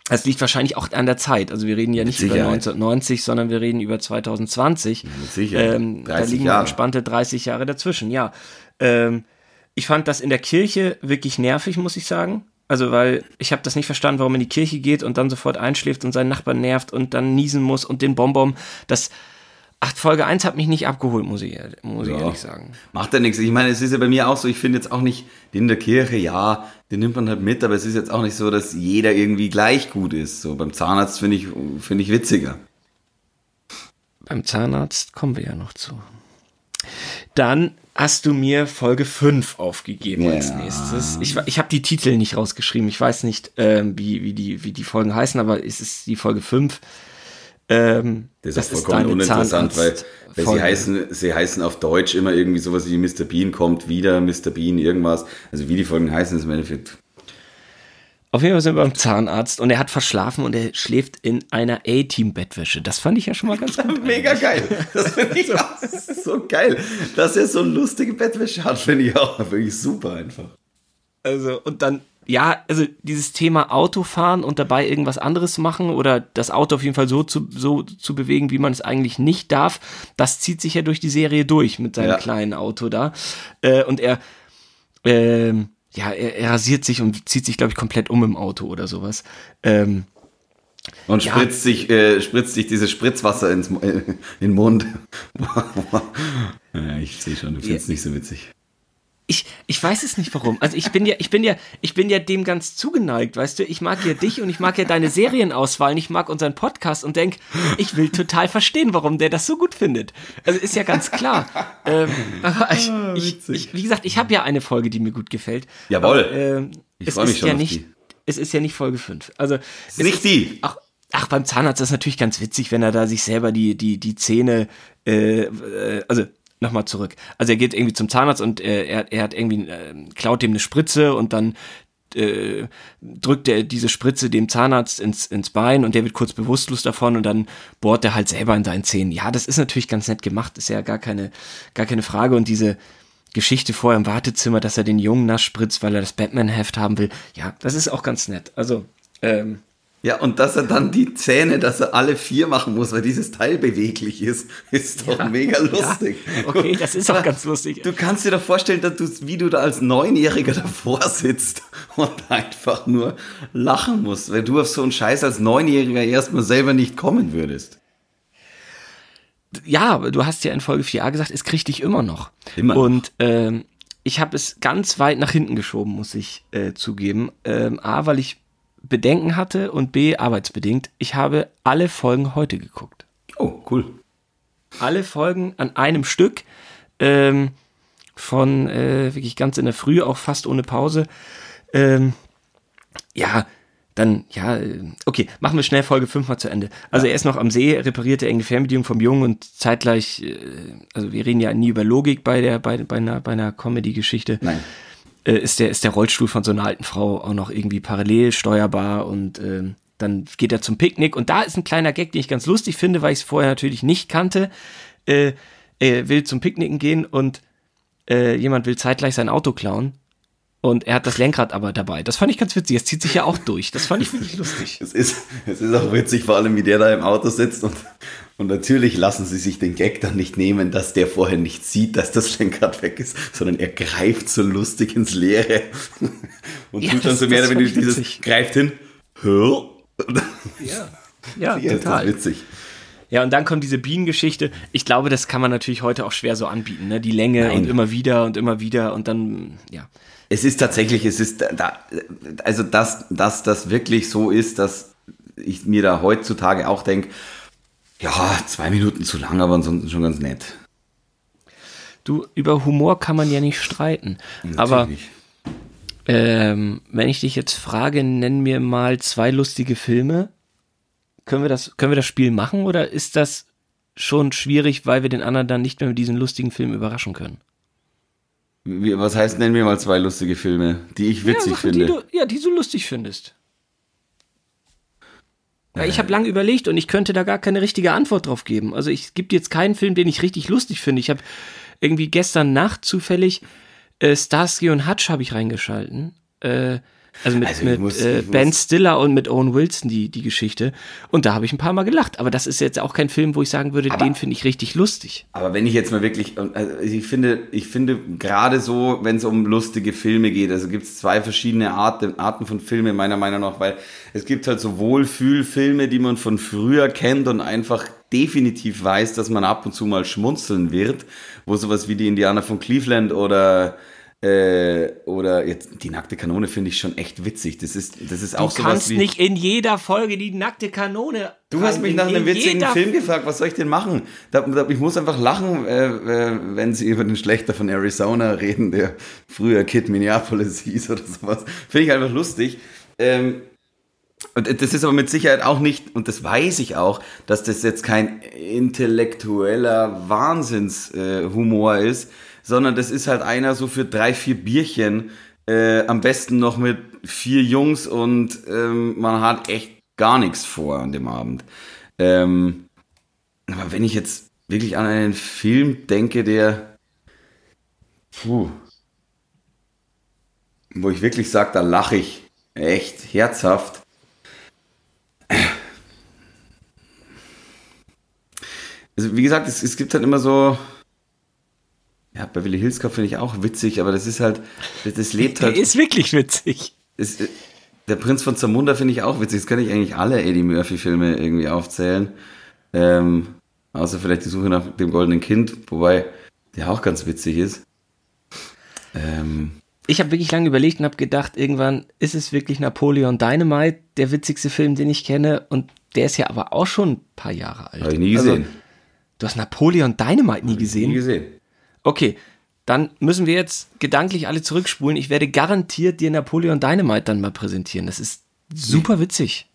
S2: Das liegt wahrscheinlich auch an der Zeit. Also wir reden ja nicht über 1990, sondern wir reden über 2020. Ja, mit Sicherheit. Ähm, da liegen Jahre. entspannte 30 Jahre dazwischen, ja. Ähm, ich fand das in der Kirche wirklich nervig, muss ich sagen. Also, weil ich habe das nicht verstanden, warum in die Kirche geht und dann sofort einschläft und seinen Nachbarn nervt und dann niesen muss und den Bonbon. Das, ach, Folge 1 hat mich nicht abgeholt, muss ich, muss ja. ich ehrlich sagen.
S1: Macht ja nichts. Ich meine, es ist ja bei mir auch so, ich finde jetzt auch nicht, den in der Kirche, ja, den nimmt man halt mit, aber es ist jetzt auch nicht so, dass jeder irgendwie gleich gut ist. So beim Zahnarzt finde ich, finde ich witziger.
S2: Beim Zahnarzt kommen wir ja noch zu. Dann hast du mir Folge 5 aufgegeben ja. als nächstes. Ich, ich habe die Titel nicht rausgeschrieben. Ich weiß nicht, ähm, wie, wie, die, wie die Folgen heißen, aber es ist die Folge 5. Ähm,
S1: das, das ist vollkommen uninteressant, weil, weil sie, heißen, sie heißen auf Deutsch immer irgendwie sowas wie Mr. Bean kommt wieder, Mr. Bean irgendwas. Also wie die Folgen heißen, ist im Endeffekt
S2: auf jeden Fall sind wir beim Zahnarzt und er hat verschlafen und er schläft in einer A-Team-Bettwäsche. Das fand ich ja schon mal ganz gut. [LAUGHS]
S1: Mega geil. Das finde ich [LAUGHS] auch so geil. Dass er so lustige Bettwäsche hat, finde ich auch wirklich super einfach.
S2: Also, und dann, ja, also dieses Thema Autofahren und dabei irgendwas anderes machen oder das Auto auf jeden Fall so zu, so zu bewegen, wie man es eigentlich nicht darf, das zieht sich ja durch die Serie durch mit seinem ja. kleinen Auto da. Äh, und er, ähm, ja, er, er, rasiert sich und zieht sich, glaube ich, komplett um im Auto oder sowas. Ähm,
S1: und ja. spritzt sich, äh, spritzt sich dieses Spritzwasser ins äh, in den Mund. [LAUGHS] ja, ich sehe schon, du findest es ja. nicht so witzig
S2: ich, ich weiß es nicht warum. Also ich bin ja, ich bin ja, ich bin ja dem ganz zugeneigt, weißt du. Ich mag ja dich und ich mag ja deine Serienauswahl und ich mag unseren Podcast und denk, ich will total verstehen, warum der das so gut findet. Also ist ja ganz klar. ähm, aber ich, ah, ich, ich, wie gesagt, ich habe ja eine Folge, die mir gut gefällt.
S1: Jawohl.
S2: Aber, ähm, ich freue mich schon ja nicht, die. Es ist ja nicht Folge 5. Also
S1: nicht die.
S2: Ach, ach, beim Zahnarzt ist es natürlich ganz witzig, wenn er da sich selber die, die, die Zähne, äh, äh also nochmal zurück. Also er geht irgendwie zum Zahnarzt und äh, er, er hat irgendwie, äh, klaut dem eine Spritze und dann äh, drückt er diese Spritze dem Zahnarzt ins, ins Bein und der wird kurz bewusstlos davon und dann bohrt er halt selber in seinen Zähnen. Ja, das ist natürlich ganz nett gemacht, ist ja gar keine, gar keine Frage. Und diese Geschichte vorher im Wartezimmer, dass er den Jungen nass spritzt, weil er das Batman-Heft haben will, ja, das ist auch ganz nett. Also, ähm,
S1: ja, und dass er dann die Zähne, dass er alle vier machen muss, weil dieses Teil beweglich ist, [LAUGHS] ist doch ja, mega lustig.
S2: Ja, okay, das ist auch ganz lustig.
S1: Du kannst dir doch vorstellen, dass du, wie du da als Neunjähriger davor sitzt [LAUGHS] und einfach nur lachen musst, weil du auf so einen Scheiß als Neunjähriger erstmal selber nicht kommen würdest.
S2: Ja, aber du hast ja in Folge 4a gesagt, es kriegt dich immer noch.
S1: Immer.
S2: Und ähm, ich habe es ganz weit nach hinten geschoben, muss ich äh, zugeben. Ähm, A, weil ich Bedenken hatte und B, arbeitsbedingt. Ich habe alle Folgen heute geguckt.
S1: Oh, cool.
S2: Alle Folgen an einem Stück. Ähm, von äh, wirklich ganz in der Früh, auch fast ohne Pause. Ähm, ja, dann, ja, äh, okay, machen wir schnell Folge 5 mal zu Ende. Also ja. er ist noch am See, repariert er enge Fernbedienung vom Jungen und zeitgleich, äh, also wir reden ja nie über Logik bei der, bei, bei einer, bei einer Comedy-Geschichte.
S1: Nein
S2: äh, ist, der, ist der Rollstuhl von so einer alten Frau auch noch irgendwie parallel steuerbar und äh, dann geht er zum Picknick und da ist ein kleiner Gag, den ich ganz lustig finde, weil ich es vorher natürlich nicht kannte. Äh, er will zum Picknicken gehen und äh, jemand will zeitgleich sein Auto klauen und er hat das Lenkrad aber dabei. Das fand ich ganz witzig. Es zieht sich ja auch durch. Das fand ich wirklich lustig.
S1: Es ist, es ist auch witzig, vor allem wie der da im Auto sitzt und, und natürlich lassen sie sich den Gag dann nicht nehmen, dass der vorher nicht sieht, dass das Lenkrad weg ist, sondern er greift so lustig ins Leere [LAUGHS] und ja, tut dann so mehr oder weniger dieses, greift hin, hör.
S2: Ja, ja, [LAUGHS] ja total. witzig. Ja, und dann kommt diese Bienengeschichte. Ich glaube, das kann man natürlich heute auch schwer so anbieten, ne? Die Länge Nein. und immer wieder und immer wieder und dann, ja.
S1: Es ist tatsächlich, es ist da, also dass, dass das wirklich so ist, dass ich mir da heutzutage auch denke, ja, zwei Minuten zu lang, aber ansonsten schon ganz nett.
S2: Du, über Humor kann man ja nicht streiten. Natürlich. Aber ähm, wenn ich dich jetzt frage, nenn mir mal zwei lustige Filme. Können wir das, können wir das Spiel machen oder ist das schon schwierig, weil wir den anderen dann nicht mehr mit diesen lustigen Filmen überraschen können?
S1: Wie, was heißt, nennen wir mal zwei lustige Filme, die ich witzig
S2: ja, Sachen,
S1: finde.
S2: Die du, ja, die du lustig findest. Ja, ich habe lange überlegt und ich könnte da gar keine richtige Antwort drauf geben. Also ich gibt jetzt keinen Film, den ich richtig lustig finde. Ich habe irgendwie gestern Nacht zufällig äh, Starsky und Hutch habe ich reingeschalten. Äh, also mit,
S1: Also
S2: mit
S1: muss-
S2: äh, Ben Stiller und mit Owen Wilson die, die Geschichte. Und da habe ich ein paar Mal gelacht. Aber das ist jetzt auch kein Film, wo ich sagen würde,
S1: Aber-
S2: den finde ich richtig lustig.
S1: Aber wenn ich jetzt mal wirklich, also ich finde, ich finde gerade so, wenn es um lustige Filme geht, also gibt es zwei verschiedene Arten, Arten von Filmen meiner Meinung nach, weil es gibt halt so Wohlfühlfilme, die man von früher kennt und einfach definitiv weiß, dass man ab und zu mal schmunzeln wird, wo sowas wie die Indianer von Cleveland oder äh, oder jetzt die nackte Kanone finde ich schon echt witzig. Das ist das ist
S2: Du
S1: auch sowas
S2: kannst
S1: wie
S2: nicht in jeder Folge die nackte Kanone.
S1: Du hast mich nach
S2: in
S1: einem witzigen Film gefragt, was soll ich denn machen? Da, da, ich muss einfach lachen, äh, äh, wenn sie über den Schlechter von Arizona reden, der früher Kid Minneapolis hieß oder sowas. Finde ich einfach lustig. Ähm, und das ist aber mit Sicherheit auch nicht, und das weiß ich auch, dass das jetzt kein intellektueller Wahnsinnshumor äh, ist, sondern das ist halt einer so für drei, vier Bierchen, äh, am besten noch mit vier Jungs und ähm, man hat echt gar nichts vor an dem Abend. Ähm, aber wenn ich jetzt wirklich an einen Film denke, der, puh, wo ich wirklich sage, da lache ich echt herzhaft. Also wie gesagt, es, es gibt halt immer so, ja, Beverly Hills Cop finde ich auch witzig, aber das ist halt, das, das lebt
S2: Der
S1: halt.
S2: ist wirklich witzig.
S1: ist, äh, der Prinz von Zamunda finde ich auch witzig. Das kann ich eigentlich alle Eddie Murphy-Filme irgendwie aufzählen. Ähm, außer vielleicht die Suche nach dem goldenen Kind, wobei der auch ganz witzig ist. Ähm,
S2: Ich habe wirklich lange überlegt und habe gedacht, irgendwann ist es wirklich Napoleon Dynamite, der witzigste Film, den ich kenne. Und der ist ja aber auch schon ein paar Jahre alt.
S1: habe ich nie
S2: Also,
S1: gesehen.
S2: Du hast Napoleon Dynamite nie gesehen?
S1: Nie gesehen.
S2: Okay, dann müssen wir jetzt gedanklich alle zurückspulen. Ich werde garantiert dir Napoleon Dynamite dann mal präsentieren. Das ist super witzig.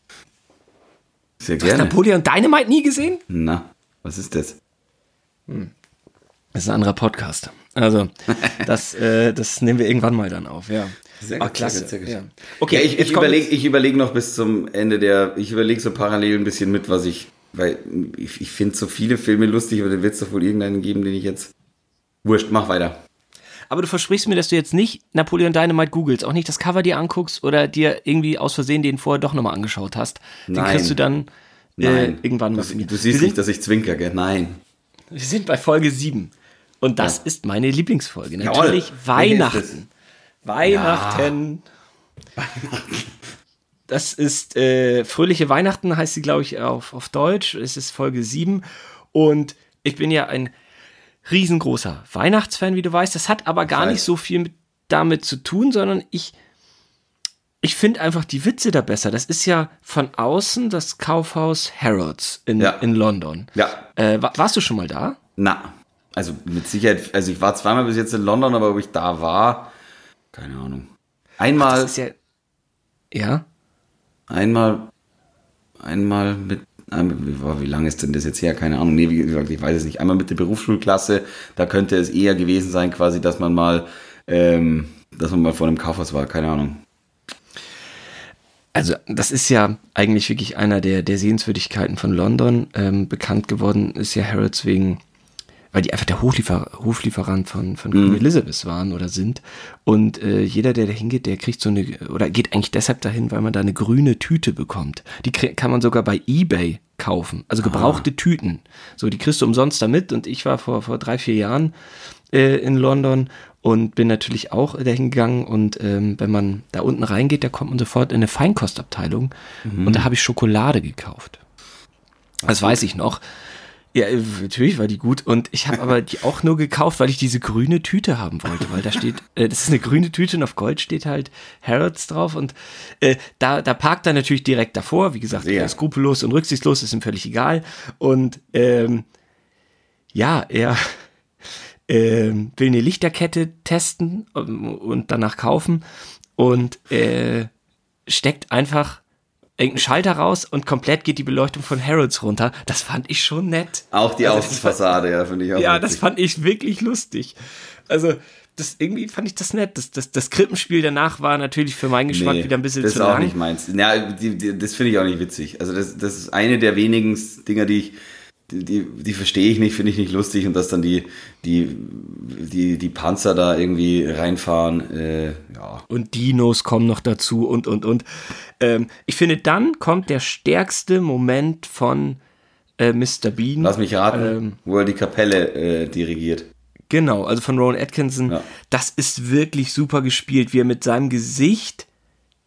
S1: Sehr
S2: Du hast
S1: gerne.
S2: Napoleon Dynamite nie gesehen?
S1: Na, was ist das?
S2: Das ist ein anderer Podcast. Also, [LAUGHS] das, äh, das nehmen wir irgendwann mal dann auf, ja.
S1: Sehr
S2: Ah,
S1: gut,
S2: klasse.
S1: sehr gut.
S2: Ja.
S1: Okay, ja, ich, ich überlege überleg noch bis zum Ende der, ich überlege so parallel ein bisschen mit, was ich, weil ich, ich finde so viele Filme lustig, aber da wird es doch wohl irgendeinen geben, den ich jetzt, wurscht, mach weiter.
S2: Aber du versprichst mir, dass du jetzt nicht Napoleon Dynamite googelst, auch nicht das Cover dir anguckst oder dir irgendwie aus Versehen den vorher doch nochmal angeschaut hast. Den
S1: Nein.
S2: kriegst du dann äh,
S1: Nein.
S2: irgendwann mal
S1: du, du siehst
S2: sind,
S1: nicht, dass ich zwinker, gell? Nein.
S2: wir sind bei Folge 7. Und das
S1: Ja.
S2: ist meine Lieblingsfolge.
S1: Jawohl.
S2: Natürlich
S1: Welche ist
S2: Weihnachten. Weihnachten. [LAUGHS] [LAUGHS] Das ist äh, Fröhliche Weihnachten, heißt sie, glaube ich, auf, auf Deutsch. Es ist Folge 7. Und ich bin ja ein riesengroßer Weihnachtsfan, wie du weißt. Das hat aber gar nicht so viel mit, damit zu tun, sondern ich, ich finde einfach die Witze da besser. Das ist ja von außen das Kaufhaus Harrods in,
S1: Ja.
S2: in London.
S1: Ja.
S2: Äh, wa- warst du schon mal da?
S1: Na, also mit Sicherheit, also ich war zweimal bis jetzt in London, aber ob ich da war, keine Ahnung. Einmal,
S2: Das ist ja. Ja?
S1: Einmal, einmal mit, wie lange ist denn das jetzt her? Keine Ahnung. Nee, wie gesagt, ich weiß es nicht. Einmal mit der Berufsschulklasse, da könnte es eher gewesen sein, quasi, dass man mal, ähm, dass man mal vor einem Kaufhaus war, keine Ahnung.
S2: Also, das ist ja eigentlich wirklich einer der, der Sehenswürdigkeiten von London. Ähm, bekannt geworden ist ja Harrods wegen, weil die einfach der Hofliefer Hoflieferant von, von Queen Elizabeth waren oder sind. Und äh, jeder, der da hingeht, der kriegt so eine, oder geht eigentlich deshalb dahin, weil man da eine grüne Tüte bekommt. Die kann man sogar bei Ebay kaufen. Also gebrauchte Tüten. So, die kriegst du umsonst damit. Und ich war vor, vor drei, vier Jahren äh, in London und bin natürlich auch dahin gegangen und ähm, wenn man da unten reingeht, da kommt man sofort in eine Feinkostabteilung und da habe ich Schokolade gekauft. Das weiß ich noch. Ja, äh, natürlich war die gut. Und ich habe aber die auch nur gekauft, weil ich diese grüne Tüte haben wollte, weil da steht, äh, das ist eine grüne Tüte und auf Gold steht halt Harrods drauf. Und äh, da, da parkt er natürlich direkt davor, wie gesagt, er ist skrupellos und rücksichtslos, ist ihm völlig egal. Und ähm, ja, er [LAUGHS] ähm, will eine Lichterkette testen ähm, und danach kaufen. Und äh, steckt einfach irgendeinen Schalter raus und komplett geht die Beleuchtung von Harrods runter. Das fand ich schon nett.
S1: Auch die
S2: Also,
S1: Außenfassade, ja, finde ich auch.
S2: Ja, das
S1: witzig.
S2: fand ich wirklich lustig. Also, das irgendwie fand ich das nett. Das, das, das Krippenspiel danach war natürlich für meinen Geschmack nee, wieder ein bisschen
S1: das
S2: zu
S1: lang.
S2: Das
S1: ist auch nicht meins. Ja, die, die, das finde ich auch nicht witzig. Also das, das ist eine der wenigen Dinger, die ich, die, die, verstehe ich nicht, finde ich nicht lustig und dass dann die, die, die, die Panzer da irgendwie reinfahren, äh, ja.
S2: Und Dinos kommen noch dazu und, und, und. Ähm, ich finde, dann kommt der stärkste Moment von äh, Mr. Bean.
S1: Lass mich raten, ähm, wo er die Kapelle äh, dirigiert.
S2: Genau, also von Rowan Atkinson. Ja. Das ist wirklich super gespielt, wie er mit seinem Gesicht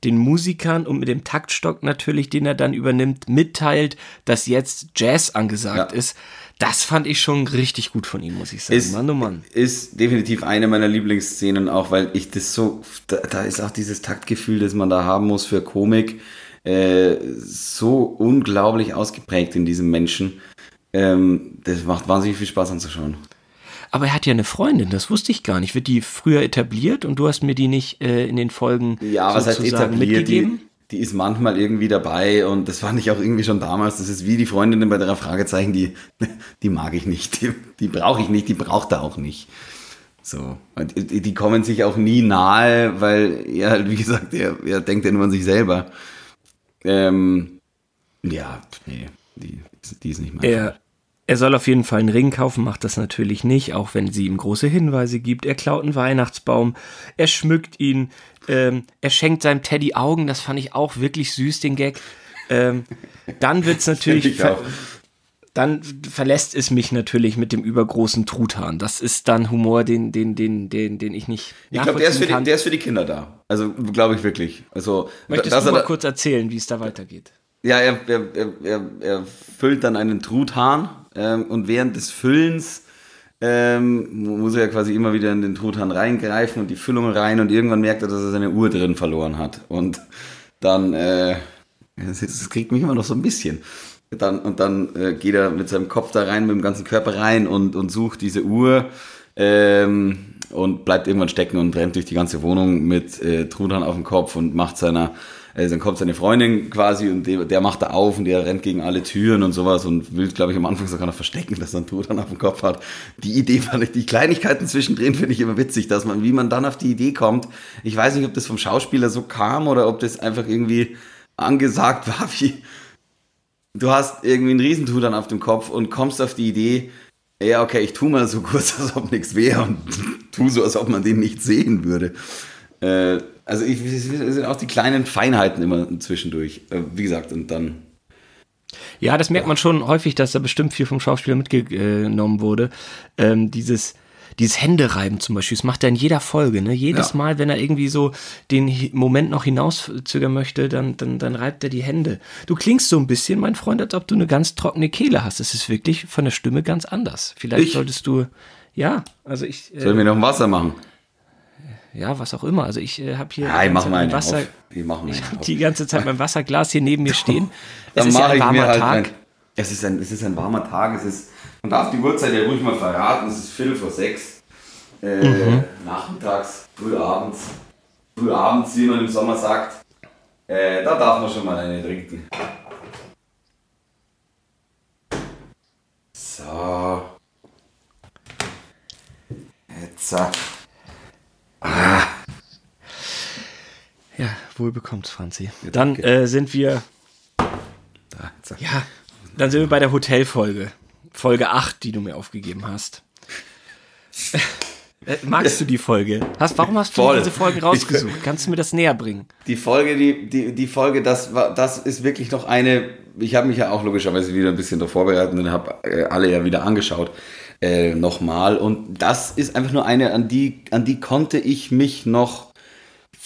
S2: den Musikern und mit dem Taktstock natürlich, den er dann übernimmt, mitteilt, dass jetzt Jazz angesagt ja. ist. Das fand ich schon richtig gut von ihm, muss ich sagen.
S1: Ist, Mann, oh Mann. Ist definitiv eine meiner Lieblingsszenen, auch weil ich das so, da, da ist auch dieses Taktgefühl, das man da haben muss für Komik, äh, so unglaublich ausgeprägt in diesem Menschen. Ähm, das macht wahnsinnig viel Spaß anzuschauen.
S2: Aber er hat ja eine Freundin, das wusste ich gar nicht. Wird die früher etabliert und du hast mir die nicht äh, in den Folgen
S1: ja, was heißt etabliert, mitgegeben? Die, die ist manchmal irgendwie dabei und das fand ich auch irgendwie schon damals. Das ist wie die Freundin bei drei Fragezeichen, die, [LAUGHS] die mag ich nicht, die, die brauche ich nicht, die braucht er auch nicht. So. Die, die kommen sich auch nie nahe, weil er halt, wie gesagt, er, er denkt ja nur an sich selber. Ähm, ja, nee, die, die ist nicht mein
S2: er, er soll auf jeden Fall einen Ring kaufen, macht das natürlich nicht, auch wenn sie ihm große Hinweise gibt. Er klaut einen Weihnachtsbaum, er schmückt ihn, ähm, er schenkt seinem Teddy Augen, das fand ich auch wirklich süß, den Gag. Ähm, dann wird's natürlich, dann verlässt es mich natürlich mit dem übergroßen Truthahn. Das ist dann Humor, den, den, den, den, den ich nicht.
S1: Ich glaube, der, ist für die, der ist für die Kinder da. Also glaube ich wirklich. Also,
S2: Möchtest du mal kurz erzählen, wie es da weitergeht?
S1: Ja, er, er, er, er, füllt dann einen Truthahn ähm, und während des Füllens ähm, muss er ja quasi immer wieder in den Truthahn reingreifen und die Füllung rein und irgendwann merkt er, dass er seine Uhr drin verloren hat. Und dann, äh, das, kriegt mich immer noch so ein bisschen. Dann, und dann äh, geht er mit seinem Kopf da rein, mit dem ganzen Körper rein und, und sucht diese Uhr ähm, und bleibt irgendwann stecken und rennt durch die ganze Wohnung mit äh, Truthahn auf dem Kopf und macht seiner also dann kommt seine Freundin quasi und der, der, macht da auf und der rennt gegen alle Türen und sowas und will, glaube ich, am Anfang sogar noch verstecken, dass er einen dann auf dem Kopf hat. Die Idee fand ich, die Kleinigkeiten zwischendrin finde ich immer witzig, dass man, wie man dann auf die Idee kommt. Ich weiß nicht, ob das vom Schauspieler so kam oder ob das einfach irgendwie angesagt war, [LAUGHS] wie du hast irgendwie einen Riesentut dann auf dem Kopf und kommst auf die Idee, ja, okay, ich tu mal so kurz, als ob nichts wäre und [LAUGHS] tu so, als ob man den nicht sehen würde. Äh, also ich, es sind auch die kleinen Feinheiten immer zwischendurch. Äh, wie gesagt, und dann.
S2: Ja, das merkt man schon häufig, dass da bestimmt viel vom Schauspieler mitgenommen wurde. Ähm, dieses, dieses Händereiben zum Beispiel, das macht er in jeder Folge, ne? Jedes ja. Mal, wenn er irgendwie so den Moment noch hinauszögern möchte, dann, dann, dann reibt er die Hände. Du klingst so ein bisschen, mein Freund, als ob du eine ganz trockene Kehle hast. Es ist wirklich von der Stimme ganz anders. Vielleicht ich? solltest du, ja, also ich.
S1: Äh, Sollen wir noch ein Wasser machen?
S2: Ja, was auch immer. Also ich äh, habe hier
S1: ja, ich mach mein
S2: Wasser, ich, mach ich habe die ganze Zeit mein Wasserglas hier neben mir [LAUGHS] stehen.
S1: es ist ja ein warmer halt Tag. Mein, es, ist ein, es ist ein warmer Tag. Es ist, man darf die Uhrzeit ja ruhig mal verraten. Es ist Viertel vor sechs. Äh, mhm. Nachmittags, frühabends. Frühabends, wie man im Sommer sagt. Äh, da darf man schon mal eine trinken. So. Jetzt.
S2: Ah. Ja, wohl bekommt Franzi. Ja, dann äh, sind wir. Da, ja, dann sind wir bei der Hotelfolge. Folge 8, die du mir aufgegeben hast. Äh, magst du die Folge? Hast, warum hast du Voll. diese Folgen rausgesucht? Kannst du mir das näher bringen?
S1: Die Folge, die, die, die Folge, das war, das ist wirklich noch eine. Ich habe mich ja auch logischerweise wieder ein bisschen darauf vorbereitet und habe äh, alle ja wieder angeschaut äh, nochmal. Und das ist einfach nur eine, an die, an die konnte ich mich noch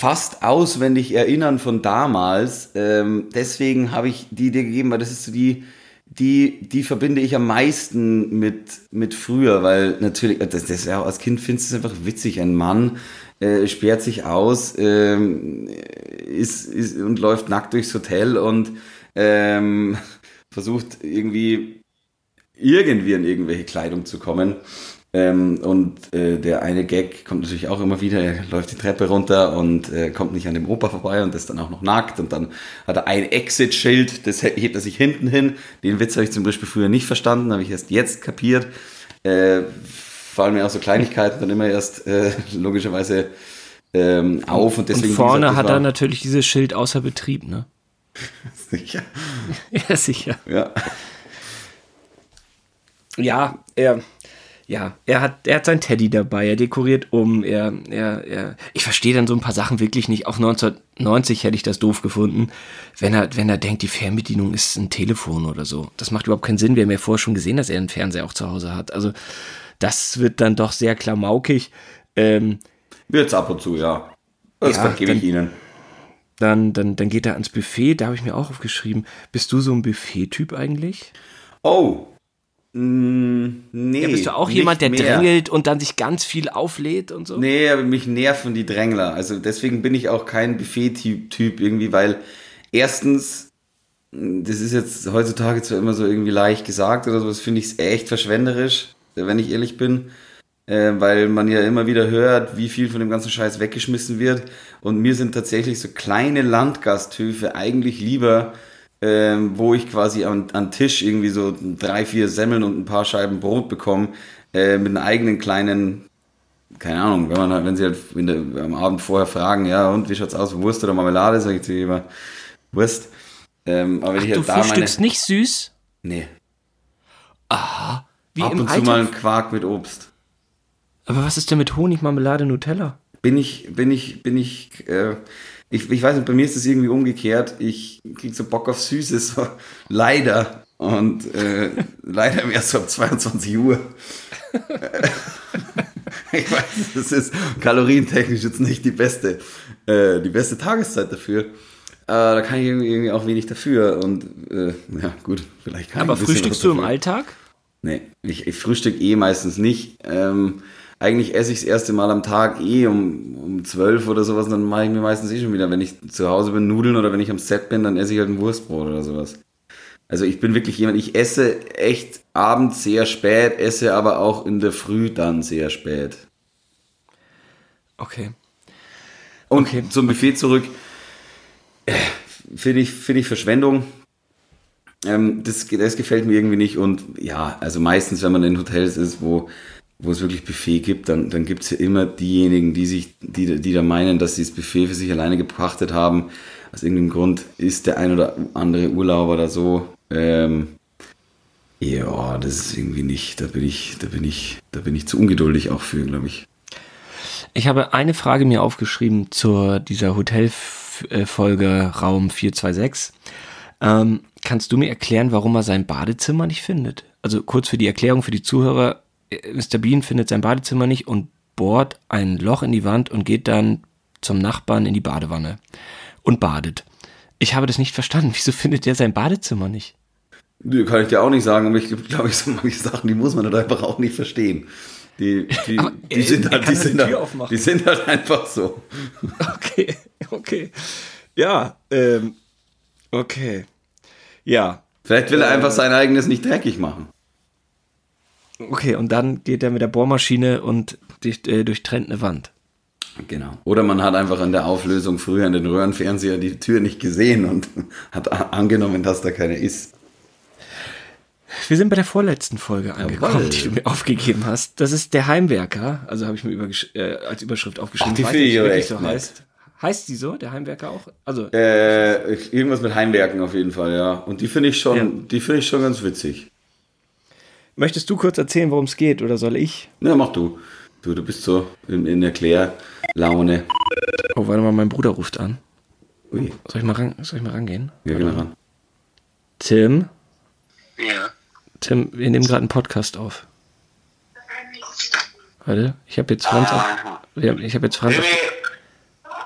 S1: fast auswendig erinnern von damals. Ähm, deswegen habe ich die dir gegeben, weil das ist so die, die, die verbinde ich am meisten mit, mit früher, weil natürlich, das, das ja, als Kind findest du es einfach witzig. Ein Mann äh, sperrt sich aus ähm, ist, ist, und läuft nackt durchs Hotel und ähm, [LAUGHS] versucht irgendwie irgendwie in irgendwelche Kleidung zu kommen. Ähm, und äh, der eine Gag kommt natürlich auch immer wieder, er läuft die Treppe runter und äh, kommt nicht an dem Opa vorbei und ist dann auch noch nackt und dann hat er ein Exit-Schild, das hebt er sich hinten hin. Den Witz habe ich zum Beispiel früher nicht verstanden, habe ich erst jetzt kapiert. Äh, fallen mir auch so Kleinigkeiten dann immer erst äh, logischerweise ähm, auf und deswegen.
S2: Und vorne
S1: gesagt,
S2: hat er natürlich dieses Schild außer Betrieb, ne? [LAUGHS]
S1: Sicher. [LAUGHS]
S2: Ja, sicher.
S1: Ja.
S2: Ja, er, ja, er hat, er hat sein Teddy dabei, er dekoriert um, er, er, er, ich verstehe dann so ein paar Sachen wirklich nicht. Auch 1990 hätte ich das doof gefunden, wenn er, wenn er denkt, die Fernbedienung ist ein Telefon oder so. Das macht überhaupt keinen Sinn. Wir haben ja vorher schon gesehen, dass er einen Fernseher auch zu Hause hat. Also, das wird dann doch sehr klamaukig. Ähm,
S1: Wird's ab und zu, ja. Das
S2: Ja,
S1: vergebe ich Ihnen.
S2: dann, dann, dann geht er ans Buffet, da habe ich mir auch aufgeschrieben. Bist du so ein Buffet-Typ eigentlich?
S1: Oh. Nee.
S2: Ja, bist du auch jemand, der
S1: mehr.
S2: drängelt und dann sich ganz viel auflädt und so?
S1: Nee, aber mich nerven die Drängler. Also deswegen bin ich auch kein Buffet-Typ Typ irgendwie, weil erstens, das ist jetzt heutzutage zwar immer so irgendwie leicht gesagt oder so, das finde ich echt verschwenderisch, wenn ich ehrlich bin. Äh, weil man ja immer wieder hört, wie viel von dem ganzen Scheiß weggeschmissen wird. Und mir sind tatsächlich so kleine Landgasthöfe eigentlich lieber, ähm, wo ich quasi an, an Tisch irgendwie so drei, vier Semmeln und ein paar Scheiben Brot bekomme, äh, mit einem eigenen kleinen keine Ahnung, wenn man halt, wenn sie halt der, am Abend vorher fragen, ja, und wie schaut's aus, Wurst oder Marmelade, sage ich zu immer, Wurst. Ähm, aber wenn ich
S2: Du
S1: halt meine,
S2: frühstückst nicht süß?
S1: nee,
S2: Wie
S1: ab
S2: im
S1: und zu
S2: Alltag?
S1: mal ein Quark mit Obst.
S2: Aber was ist denn mit Honig, Marmelade, Nutella?
S1: Bin ich, bin ich, bin ich, äh, ich, ich weiß nicht, bei mir ist es irgendwie umgekehrt. Ich krieg so Bock auf Süßes, so, [LAUGHS] leider. Und äh, [LAUGHS] leider erst so ab 22 Uhr. [LAUGHS] ich weiß, das ist kalorientechnisch jetzt nicht die beste, äh, die beste Tageszeit dafür. Äh, da kann ich irgendwie auch wenig dafür. Und äh, ja, gut, vielleicht kann
S2: Aber
S1: ich bisschen
S2: frühstückst du im. Alltag?
S1: Nee, ich, ich frühstück eh meistens nicht. Ähm, eigentlich esse ich das erste Mal am Tag eh um, um 12 oder sowas, dann mache ich mir meistens eh schon wieder, wenn ich zu Hause bin, Nudeln oder wenn ich am Set bin, dann esse ich halt ein Wurstbrot oder sowas. Also ich bin wirklich jemand, ich esse echt abends sehr spät, esse aber auch in der Früh dann sehr spät.
S2: Okay.
S1: Und
S2: Okay.
S1: zum Buffet zurück, äh, finde ich, finde ich Verschwendung. Ähm, das, das gefällt mir irgendwie nicht. Und ja, also meistens, wenn man in Hotels ist, wo, wo es wirklich Buffet gibt, dann, dann gibt es ja immer diejenigen, die sich, die, die da meinen, dass sie das Buffet für sich alleine gepachtet haben. Aus irgendeinem Grund ist der ein oder andere Urlauber da so. Ähm, ja, das ist irgendwie nicht, da bin ich, da bin ich, da bin ich zu ungeduldig auch für, glaube ich.
S2: Ich habe eine Frage mir aufgeschrieben zur dieser Hotelfolge Raum 426. Ähm, kannst du mir erklären, warum er sein Badezimmer nicht findet? Also kurz für die Erklärung für die Zuhörer. Äh, Mr. Bean findet sein Badezimmer nicht und bohrt ein Loch in die Wand und geht dann zum Nachbarn in die Badewanne und badet. Ich habe das nicht verstanden. [LAUGHS] Wieso findet er sein Badezimmer nicht?
S1: Kann ich dir auch nicht sagen, aber ich glaube, ich so manche Sachen, die muss man halt einfach auch nicht verstehen. Die, die,
S2: Aber
S1: die, sind, halt, die,
S2: halt
S1: sind, halt, die sind halt einfach so.
S2: Okay, okay. Ja, ähm, okay. Ja,
S1: Vielleicht will er einfach sein eigenes nicht dreckig machen.
S2: Okay, und dann geht er mit der Bohrmaschine und durch, äh, durchtrennt eine Wand.
S1: Genau. Oder man hat einfach in der Auflösung früher in den Röhrenfernseher die Tür nicht gesehen und [LAUGHS] hat angenommen, dass da keine ist.
S2: Wir sind bei der vorletzten Folge angekommen,
S1: Jawohl.
S2: die du mir aufgegeben hast. Das ist der Heimwerker. Also habe ich mir äh, als Überschrift aufgeschrieben.
S1: Ach, die
S2: wirklich
S1: echt
S2: so heißt. Heißt die so, der Heimwerker auch? Also,
S1: Äh, irgendwas mit Heimwerken auf jeden Fall, ja. Und die finde ich schon,
S2: Ja.
S1: die finde ich schon ganz witzig.
S2: Möchtest du kurz erzählen, worum es geht, oder soll ich?
S1: Na, mach du. Du, du bist so in, in Erklärlaune.
S2: Oh, warte mal, mein Bruder ruft an.
S1: Ui,
S2: Soll ich mal, ran, soll ich mal rangehen?
S1: wir gehen ran.
S2: Tim,
S3: Ja.
S2: Tim, wir nehmen gerade einen Podcast auf. Warte, ich habe jetzt Franz auf, wir haben- ich habe jetzt Franz auf,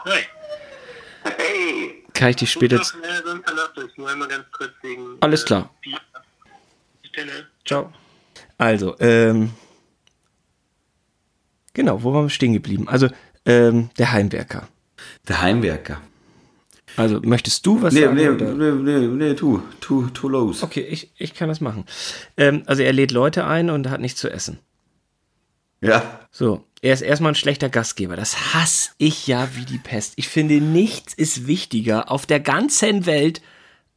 S3: Hi. Hey.
S2: kann ich dich später,
S3: doch, äh, sonst verlasse ich. Nur einmal ganz kurz wegen.
S2: Alles klar.
S3: Bier. Bis dann?
S2: Ciao. Also, ähm, genau, wo waren wir stehen geblieben? Also, ähm, der Heimwerker.
S1: Der Heimwerker.
S2: Also, möchtest du was
S1: Nee,
S2: sagen?
S1: nee,
S2: oder?
S1: nee, nee, nee, tu, tu, tu los.
S2: Okay, ich, ich kann das machen. Ähm, also, er lädt Leute ein und hat nichts zu essen.
S1: Ja,
S2: So, er ist erstmal ein schlechter Gastgeber. Das hasse ich ja wie die Pest. Ich finde, nichts ist wichtiger auf der ganzen Welt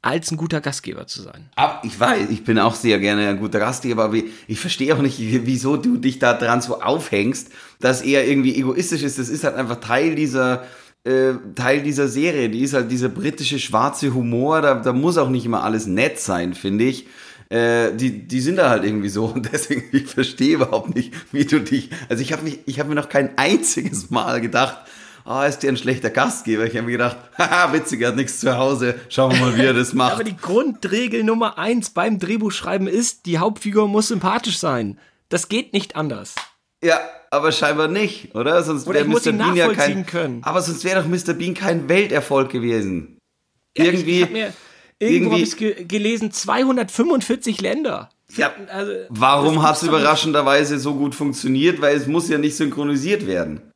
S2: als ein guter Gastgeber zu sein.
S1: Ab, ich weiß, ich bin auch sehr gerne ein guter Gastgeber, aber ich verstehe auch nicht, wieso du dich da dran so aufhängst, dass er irgendwie egoistisch ist. Das ist halt einfach Teil dieser, äh, Teil dieser Serie. Die ist halt dieser britische schwarze Humor. Da, da muss auch nicht immer alles nett sein, finde ich. Äh, die, die sind da halt irgendwie so [LAUGHS] und deswegen, ich verstehe überhaupt nicht, wie du dich. Also ich habe mich, ich habe mir noch kein einziges Mal gedacht, ah, oh, ist der ein schlechter Gastgeber? Ich habe mir gedacht, [LAUGHS] haha, witzig, er hat nichts zu Hause, schauen wir mal, wie er das macht.
S2: Aber die Grundregel Nummer eins beim Drehbuchschreiben ist, die Hauptfigur muss sympathisch sein. Das geht nicht anders.
S1: Ja, aber scheinbar nicht, oder? Sonst wäre Mr. Bean ja kein. Können. Aber sonst wäre doch Mr. Bean kein Welterfolg gewesen.
S2: Ja, irgendwie. Ich, ich irgendwo habe ich ge gelesen, 245 Länder.
S1: Ja, also, warum hat es überraschenderweise so gut funktioniert? Weil es muss ja nicht synchronisiert werden.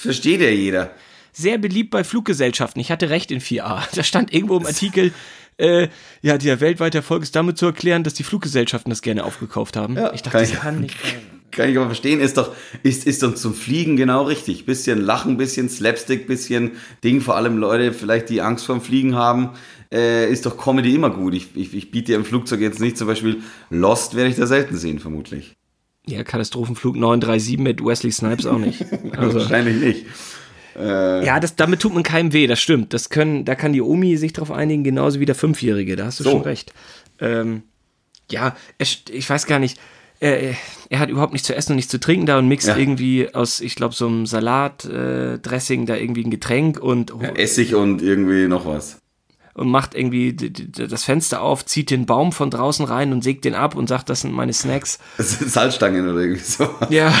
S1: Versteht ja jeder.
S2: Sehr beliebt bei Fluggesellschaften. Ich hatte recht in 4a. [LAUGHS] Da stand irgendwo im Artikel, äh, ja, der weltweite Erfolg ist damit zu erklären, dass die Fluggesellschaften das gerne aufgekauft haben.
S1: Ja, ich dachte, kann das kann nicht [LAUGHS] Kann ich aber verstehen, ist doch, ist, ist doch zum Fliegen genau richtig. Bisschen Lachen, bisschen Slapstick, bisschen Ding, vor allem Leute, vielleicht die Angst vorm Fliegen haben, äh, ist doch Comedy immer gut. Ich, ich, ich biete ja im Flugzeug jetzt nicht zum Beispiel Lost, werde ich da selten sehen, vermutlich.
S2: Ja, Katastrophenflug 937 mit Wesley Snipes auch nicht. [LAUGHS]
S1: Also, Wahrscheinlich nicht.
S2: Äh, ja, das, damit tut man keinem weh, das stimmt. Das können, da kann die Omi sich drauf einigen, genauso wie der Fünfjährige, da hast du so. schon recht. Ähm, ja, ich weiß gar nicht, er, er, hat überhaupt nichts zu essen und nichts zu trinken da und mixt ja. irgendwie aus, ich glaube, so einem Salatdressing äh, da irgendwie ein Getränk und
S1: ja, Essig und irgendwie noch was
S2: und macht irgendwie das Fenster auf, zieht den Baum von draußen rein und sägt den ab und sagt, das sind meine Snacks.
S1: Das sind Salzstangen oder irgendwie so.
S2: Ja,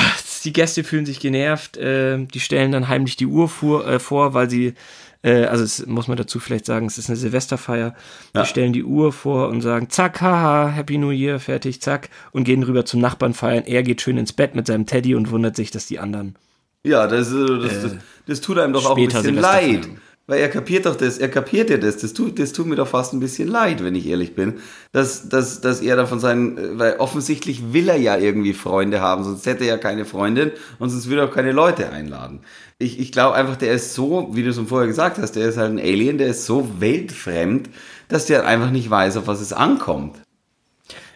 S2: die Gäste fühlen sich genervt, äh, die stellen dann heimlich die Uhr vor, äh, vor weil sie, äh, also es, muss man dazu vielleicht sagen, es ist eine Silvesterfeier, ja. die stellen die Uhr vor und sagen, zack, haha, Happy New Year, fertig, zack, und gehen rüber zum Nachbarn feiern. Er geht schön ins Bett mit seinem Teddy und wundert sich, dass die anderen.
S1: Ja, das, das, das, das tut einem doch auch ein bisschen leid. Feiern. Weil er kapiert doch das, er kapiert ja das. Das tut, das tut mir doch fast ein bisschen leid, wenn ich ehrlich bin. Dass, dass, dass er da von seinen, weil offensichtlich will er ja irgendwie Freunde haben, sonst hätte er ja keine Freundin und sonst würde er auch keine Leute einladen. Ich, ich glaube einfach, der ist so, wie du es vorher gesagt hast, der ist halt ein Alien, der ist so weltfremd, dass der einfach nicht weiß, auf was es ankommt.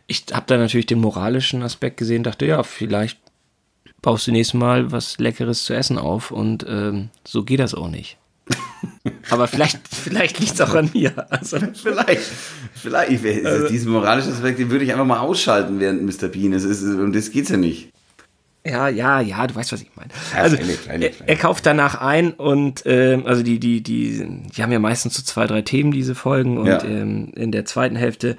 S2: Ich habe da natürlich den moralischen Aspekt gesehen, dachte, ja, vielleicht baust du nächstes Mal was Leckeres zu essen auf und ähm, so geht das auch nicht. Aber vielleicht, vielleicht liegt es auch an mir.
S1: Also, vielleicht, vielleicht. Also, diesen moralischen Aspekt, den würde ich einfach mal ausschalten während Mr. Bean. Es ist, um das geht's ja nicht.
S2: Ja, ja, ja, du weißt, was ich meine. Also, kleine, kleine, kleine. Er, er, kauft danach ein und äh, also die, die, die, die haben ja meistens so zwei, drei Themen, diese Folgen. Und ja. ähm, in der zweiten Hälfte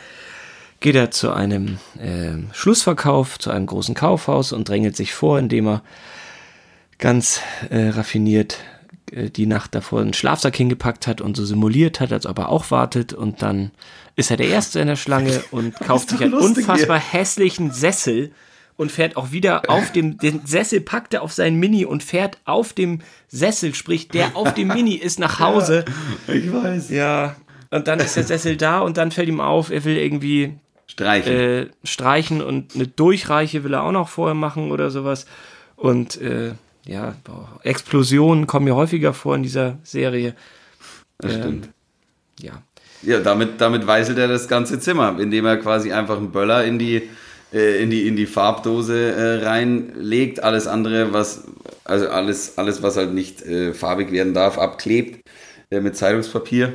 S2: geht er zu einem äh, Schlussverkauf, zu einem großen Kaufhaus und drängelt sich vor, indem er ganz äh, raffiniert die Nacht davor einen Schlafsack hingepackt hat und so simuliert hat, als ob er auch wartet und dann ist er der Erste in der Schlange [LAUGHS] und kauft sich einen unfassbar hier. hässlichen Sessel und fährt auch wieder auf dem, den Sessel packt er auf seinen Mini und fährt auf dem Sessel, sprich der auf dem Mini ist nach [LAUGHS] Hause.
S1: Ja, ich weiß.
S2: Ja, und dann ist der Sessel da und dann fällt ihm auf, er will irgendwie
S1: streichen,
S2: äh, streichen und eine Durchreiche will er auch noch vorher machen oder sowas und äh, ja, Explosionen kommen ja häufiger vor in dieser Serie.
S1: Das ähm, stimmt.
S2: Ja.
S1: Ja, damit, damit weißelt er das ganze Zimmer, indem er quasi einfach einen Böller in die, äh, in die, in die Farbdose äh, reinlegt. Alles andere, was, also alles, alles, was halt nicht äh, farbig werden darf, abklebt äh, mit Zeitungspapier.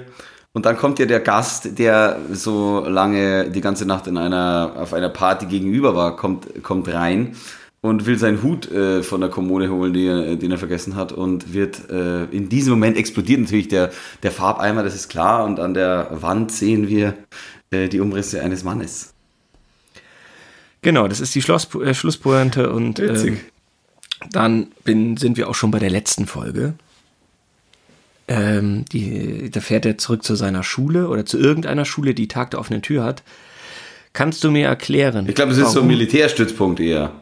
S1: Und dann kommt ja der Gast, der so lange die ganze Nacht in einer, auf einer Party gegenüber war, kommt, kommt rein und will seinen Hut äh, von der Kommode holen, äh, den er vergessen hat und wird äh, in diesem Moment explodiert natürlich der, der Farbeimer, das ist klar und an der Wand sehen wir äh, die Umrisse eines Mannes.
S2: Genau, das ist die Schloss, äh, Schlusspointe und ähm, dann bin, sind wir auch schon bei der letzten Folge. Ähm, die, da fährt er zurück zu seiner Schule oder zu irgendeiner Schule, die Tag der offenen Tür hat. Kannst du mir erklären?
S1: Ich glaube, es ist so ein Militärstützpunkt eher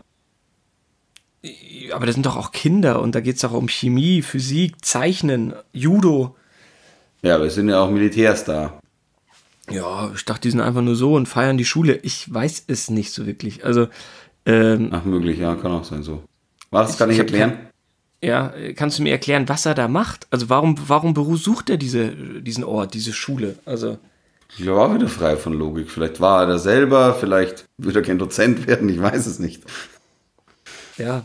S2: aber das sind doch auch Kinder und da geht es doch um Chemie, Physik, Zeichnen, Judo.
S1: Ja, aber es sind ja auch Militärs da.
S2: Ja, ich dachte, die sind einfach nur so und feiern die Schule. Ich weiß es nicht so wirklich. Also, ähm,
S1: Ach, möglich, ja, kann auch sein so. Was kann ich, erklären?
S2: ja, kannst du mir erklären, was er da macht? Also, warum, warum besucht er diese, diesen Ort, diese Schule? Also.
S1: Ich glaube auch wieder frei von Logik. Vielleicht war er da selber, vielleicht würde er kein Dozent werden, ich weiß es nicht.
S2: Ja.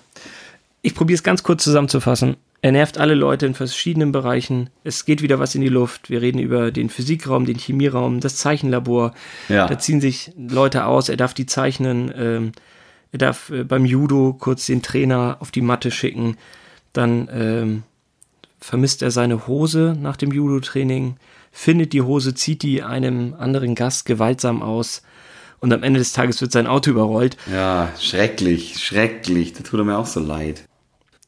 S2: Ich probiere es ganz kurz zusammenzufassen. Er nervt alle Leute in verschiedenen Bereichen. Es geht wieder was in die Luft. Wir reden über den Physikraum, den Chemieraum, das Zeichenlabor.
S1: Ja.
S2: Da ziehen sich Leute aus. Er darf die zeichnen. Ähm, er darf äh, beim Judo kurz den Trainer auf die Matte schicken. Dann ähm, vermisst er seine Hose nach dem Judo-Training, findet die Hose, zieht die einem anderen Gast gewaltsam aus und am Ende des Tages wird sein Auto überrollt.
S1: Ja, schrecklich, schrecklich. Da tut er mir auch so leid.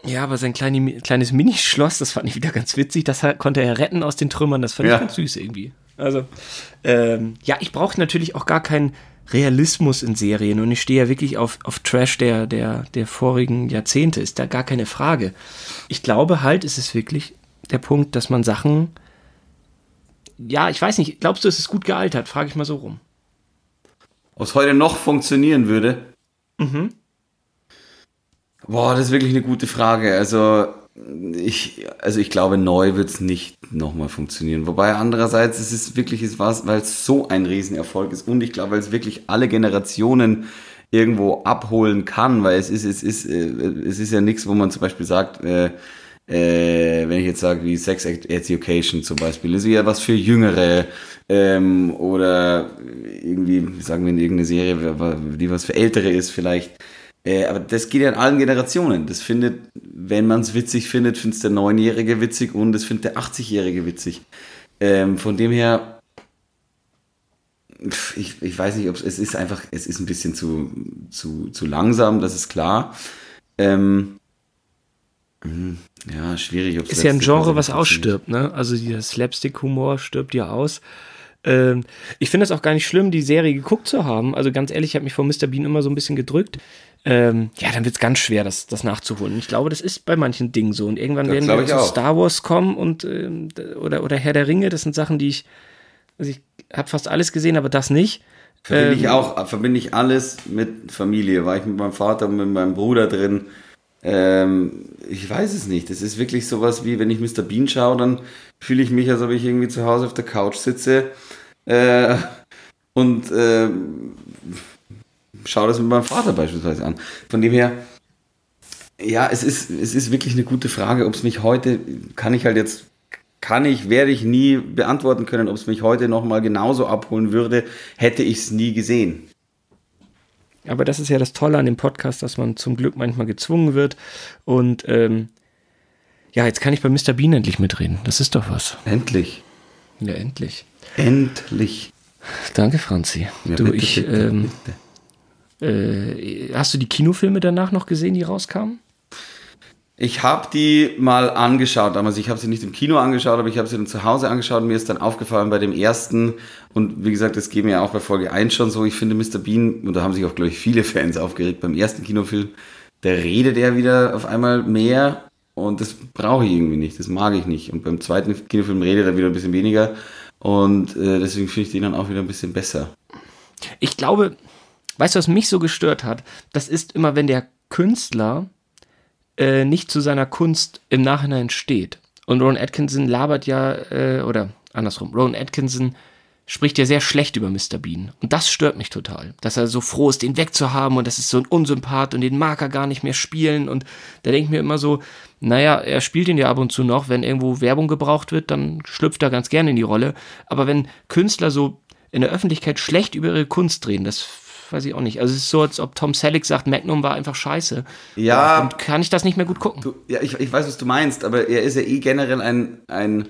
S2: Ja, aber sein kleine, kleines Minischloss, das fand ich wieder ganz witzig. Das konnte er retten aus den Trümmern. Das fand
S1: Ja.
S2: ich ganz süß irgendwie. Also, ähm, ja, ich brauche natürlich auch gar keinen Realismus in Serien und ich stehe ja wirklich auf, auf Trash der, der, der vorigen Jahrzehnte. Ist da gar keine Frage. Ich glaube halt, es ist wirklich der Punkt, dass man Sachen. Ja, ich weiß nicht. Glaubst du, es ist gut gealtert? Frage ich mal so rum.
S1: Ob es heute noch funktionieren würde?
S2: Mhm.
S1: Boah, das ist wirklich eine gute Frage. Also ich, also ich glaube, neu wird es nicht nochmal funktionieren. Wobei andererseits, es ist wirklich, es war, weil es so ein Riesenerfolg ist und ich glaube, weil es wirklich alle Generationen irgendwo abholen kann, weil es ist, es ist, äh, es ist ja nichts, wo man zum Beispiel sagt, äh, äh, wenn ich jetzt sage, wie Sex Education zum Beispiel, ist ja was für Jüngere ähm, oder irgendwie, sagen wir in irgendeine Serie, die was für Ältere ist vielleicht. Äh, aber das geht ja in allen Generationen. Das findet, wenn man es witzig findet, findet es der Neunjährige witzig und es findet der 80-Jährige witzig. Ähm, von dem her, ich, ich weiß nicht, ob es es ist einfach, es ist ein bisschen zu, zu, zu langsam, das ist klar. Ähm, hm, ja, schwierig.
S2: ist ja ein Genre, was ausstirbt, ne? Also dieser Slapstick-Humor stirbt ja aus. Ähm, ich finde es auch gar nicht schlimm, die Serie geguckt zu haben. Also ganz ehrlich, ich habe mich vor Mr. Bean immer so ein bisschen gedrückt. Ähm, ja, dann wird es ganz schwer, das, das nachzuholen. Ich glaube, das ist bei manchen Dingen so. Und irgendwann
S1: Das
S2: werden wir zu
S1: auch.
S2: Star Wars kommen und ähm, oder, oder Herr der Ringe. Das sind Sachen, die ich. Also ich habe fast alles gesehen, aber das nicht.
S1: Verbinde
S2: Ähm,
S1: ich auch, verbinde ich alles mit Familie. War ich mit meinem Vater und mit meinem Bruder drin. Ähm, ich weiß es nicht. Es ist wirklich sowas wie, wenn ich Mr. Bean schaue, dann fühle ich mich, als ob ich irgendwie zu Hause auf der Couch sitze äh, und äh, schaue das mit meinem Vater beispielsweise an. Von dem her, ja, es ist, es ist wirklich eine gute Frage, ob es mich heute, kann ich halt jetzt, kann ich, werde ich nie beantworten können, ob es mich heute nochmal genauso abholen würde, hätte ich es nie gesehen.
S2: Aber das ist ja das Tolle an dem Podcast, dass man zum Glück manchmal gezwungen wird. Und ähm, ja, jetzt kann ich bei Mr. Bean endlich mitreden. Das ist doch was.
S1: Endlich.
S2: Ja, endlich.
S1: Endlich.
S2: Danke, Franzi.
S1: Ja,
S2: du,
S1: bitte,
S2: ich,
S1: bitte,
S2: ähm,
S1: bitte.
S2: Äh, hast du die Kinofilme danach noch gesehen, die rauskamen?
S1: Ich habe die mal angeschaut damals. Ich habe sie nicht im Kino angeschaut, aber ich habe sie dann zu Hause angeschaut und mir ist dann aufgefallen bei dem ersten. Und wie gesagt, das geht mir ja auch bei Folge 1 schon so. Ich finde Mr. Bean, und da haben sich auch, glaube ich, viele Fans aufgeregt, beim ersten Kinofilm, da redet er wieder auf einmal mehr und das brauche ich irgendwie nicht. Das mag ich nicht. Und beim zweiten Kinofilm redet er wieder ein bisschen weniger. Und äh, deswegen finde ich den dann auch wieder ein bisschen besser.
S2: Ich glaube, weißt du, was mich so gestört hat? Das ist immer, wenn der Künstler äh, nicht zu seiner Kunst im Nachhinein steht. Und Ron Atkinson labert ja, äh, oder andersrum, Ron Atkinson spricht ja sehr schlecht über Mr. Bean. Und das stört mich total. Dass er so froh ist, den wegzuhaben und das ist so ein Unsympath und den mag er gar nicht mehr spielen. Und da denke ich mir immer so, naja, er spielt ihn ja ab und zu noch, wenn irgendwo Werbung gebraucht wird, dann schlüpft er ganz gerne in die Rolle. Aber wenn Künstler so in der Öffentlichkeit schlecht über ihre Kunst reden, das weiß ich auch nicht. Also es ist so, als ob Tom Selleck sagt, Magnum war einfach scheiße.
S1: Ja.
S2: Und kann ich das nicht mehr gut gucken.
S1: Du, ja, ich, ich weiß, was du meinst, aber er ist ja eh generell ein, ein,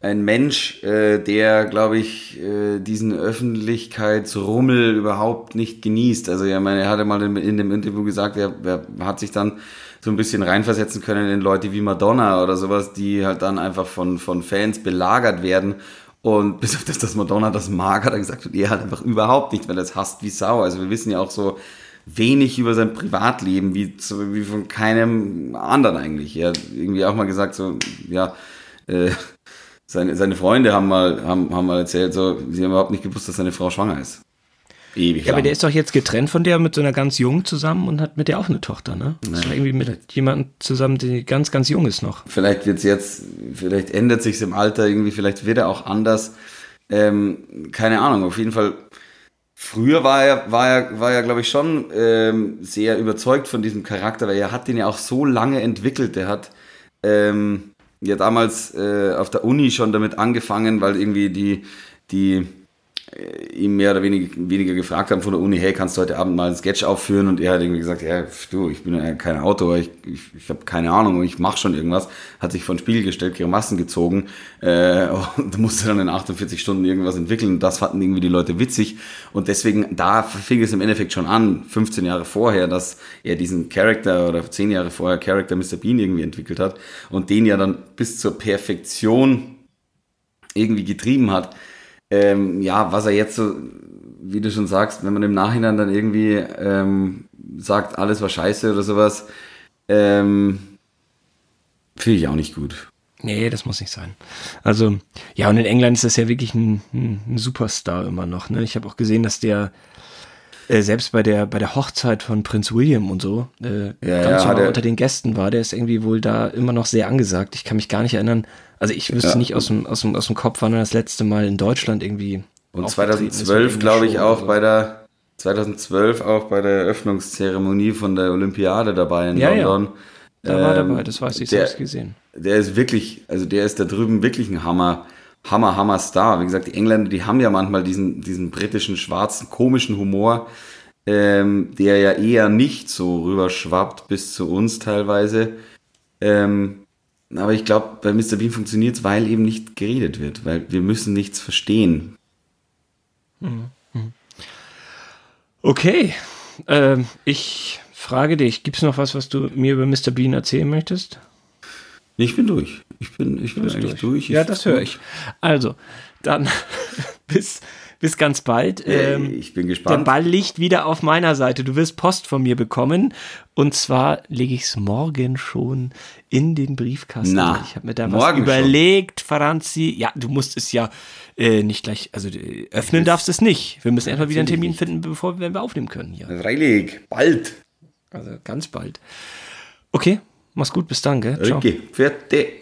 S1: ein Mensch, äh, der, glaube ich, äh, diesen Öffentlichkeitsrummel überhaupt nicht genießt. Also, ja, meine, er hatte mal in, in dem Interview gesagt, er, er hat sich dann so ein bisschen reinversetzen können in Leute wie Madonna oder sowas, die halt dann einfach von, von Fans belagert werden. Und bis auf das, dass Madonna das mag, hat er gesagt, und er halt einfach überhaupt nicht, weil er es hasst wie Sau. Also wir wissen ja auch so wenig über sein Privatleben, wie, zu, wie von keinem anderen eigentlich. Er hat irgendwie auch mal gesagt, so, ja, äh, seine, seine Freunde haben mal, haben, haben mal erzählt, so, sie haben überhaupt nicht gewusst, dass seine Frau schwanger ist. Ewig
S2: Ja, aber
S1: lang.
S2: der ist doch jetzt getrennt von der mit so einer ganz jungen zusammen und hat mit der auch eine Tochter, ne? Das war irgendwie mit jemandem zusammen, der ganz, ganz jung ist noch.
S1: Vielleicht wird's jetzt, vielleicht ändert sich's im Alter irgendwie, vielleicht wird er auch anders. ähm, keine Ahnung, auf jeden Fall. Früher war er, war er, war er, glaube ich, schon ähm, sehr überzeugt von diesem Charakter, weil er hat den ja auch so lange entwickelt. Der hat ähm, ja damals äh, auf der Uni schon damit angefangen, weil irgendwie die, die ihm mehr oder weniger, weniger gefragt haben von der Uni, hey, kannst du heute Abend mal ein Sketch aufführen? Und er hat irgendwie gesagt, ja, du, ich bin ja kein Autor, ich, ich, ich habe keine Ahnung, ich mache schon irgendwas. Hat sich vor den Spiegel gestellt, Grimassen gezogen äh, [LAUGHS] und musste dann in 48 Stunden irgendwas entwickeln. Das fanden irgendwie die Leute witzig. Und deswegen, da fing es im Endeffekt schon an, 15 Jahre vorher, dass er diesen Charakter oder 10 Jahre vorher Charakter Mr. Bean irgendwie entwickelt hat und den ja dann bis zur Perfektion irgendwie getrieben hat ähm, ja, was er jetzt so, wie du schon sagst, wenn man im Nachhinein dann irgendwie ähm, sagt, alles war scheiße oder sowas, ähm, finde ich auch nicht gut.
S2: Nee, das muss nicht sein. Also, ja, und in England ist das ja wirklich ein, ein Superstar immer noch. Ne? Ich habe auch gesehen, dass der äh, selbst bei der, bei der Hochzeit von Prinz William und so äh, ja, ganz ja, unter den Gästen war. Der ist irgendwie wohl da immer noch sehr angesagt. Ich kann mich gar nicht erinnern, also ich wüsste ja. nicht aus dem, aus, dem, aus dem Kopf, wann er das letzte Mal in Deutschland irgendwie.
S1: Und 2012, glaube ich, auch bei der 2012 auch bei der Eröffnungszeremonie von der Olympiade dabei in ja, London.
S2: Ja. Da war ähm, dabei, das weiß ich selbst gesehen.
S1: Der ist wirklich, also der ist da drüben wirklich ein Hammer, Hammer, Hammer Star. Wie gesagt, die Engländer, die haben ja manchmal diesen, diesen britischen, schwarzen, komischen Humor, ähm, der ja eher nicht so rüberschwappt bis zu uns teilweise. Ähm, aber ich glaube, bei Mr. Bean funktioniert es, weil eben nicht geredet wird, weil wir müssen nichts verstehen.
S2: Mhm. Okay, ähm, ich frage dich, gibt es noch was, was du mir über Mr. Bean erzählen möchtest?
S1: Ich bin durch. Ich bin, ich bin eigentlich durch. durch.
S2: Ja, das höre ich. Also, dann [LAUGHS] bis bis ganz bald.
S1: Ähm, ich bin gespannt.
S2: Der Ball liegt wieder auf meiner Seite. Du wirst Post von mir bekommen. Und zwar lege ich es morgen schon in den Briefkasten. Na, ich habe mir da was überlegt, schon. Franzi. Ja, du musst es ja äh, nicht gleich, also äh, öffnen darfst es nicht. Wir müssen erstmal wieder einen Termin finden, bevor wir, wir aufnehmen können hier.
S1: Freilich, bald.
S2: Also ganz bald. Okay, mach's gut, bis dann, gell? Ciao.
S1: Okay, fertig.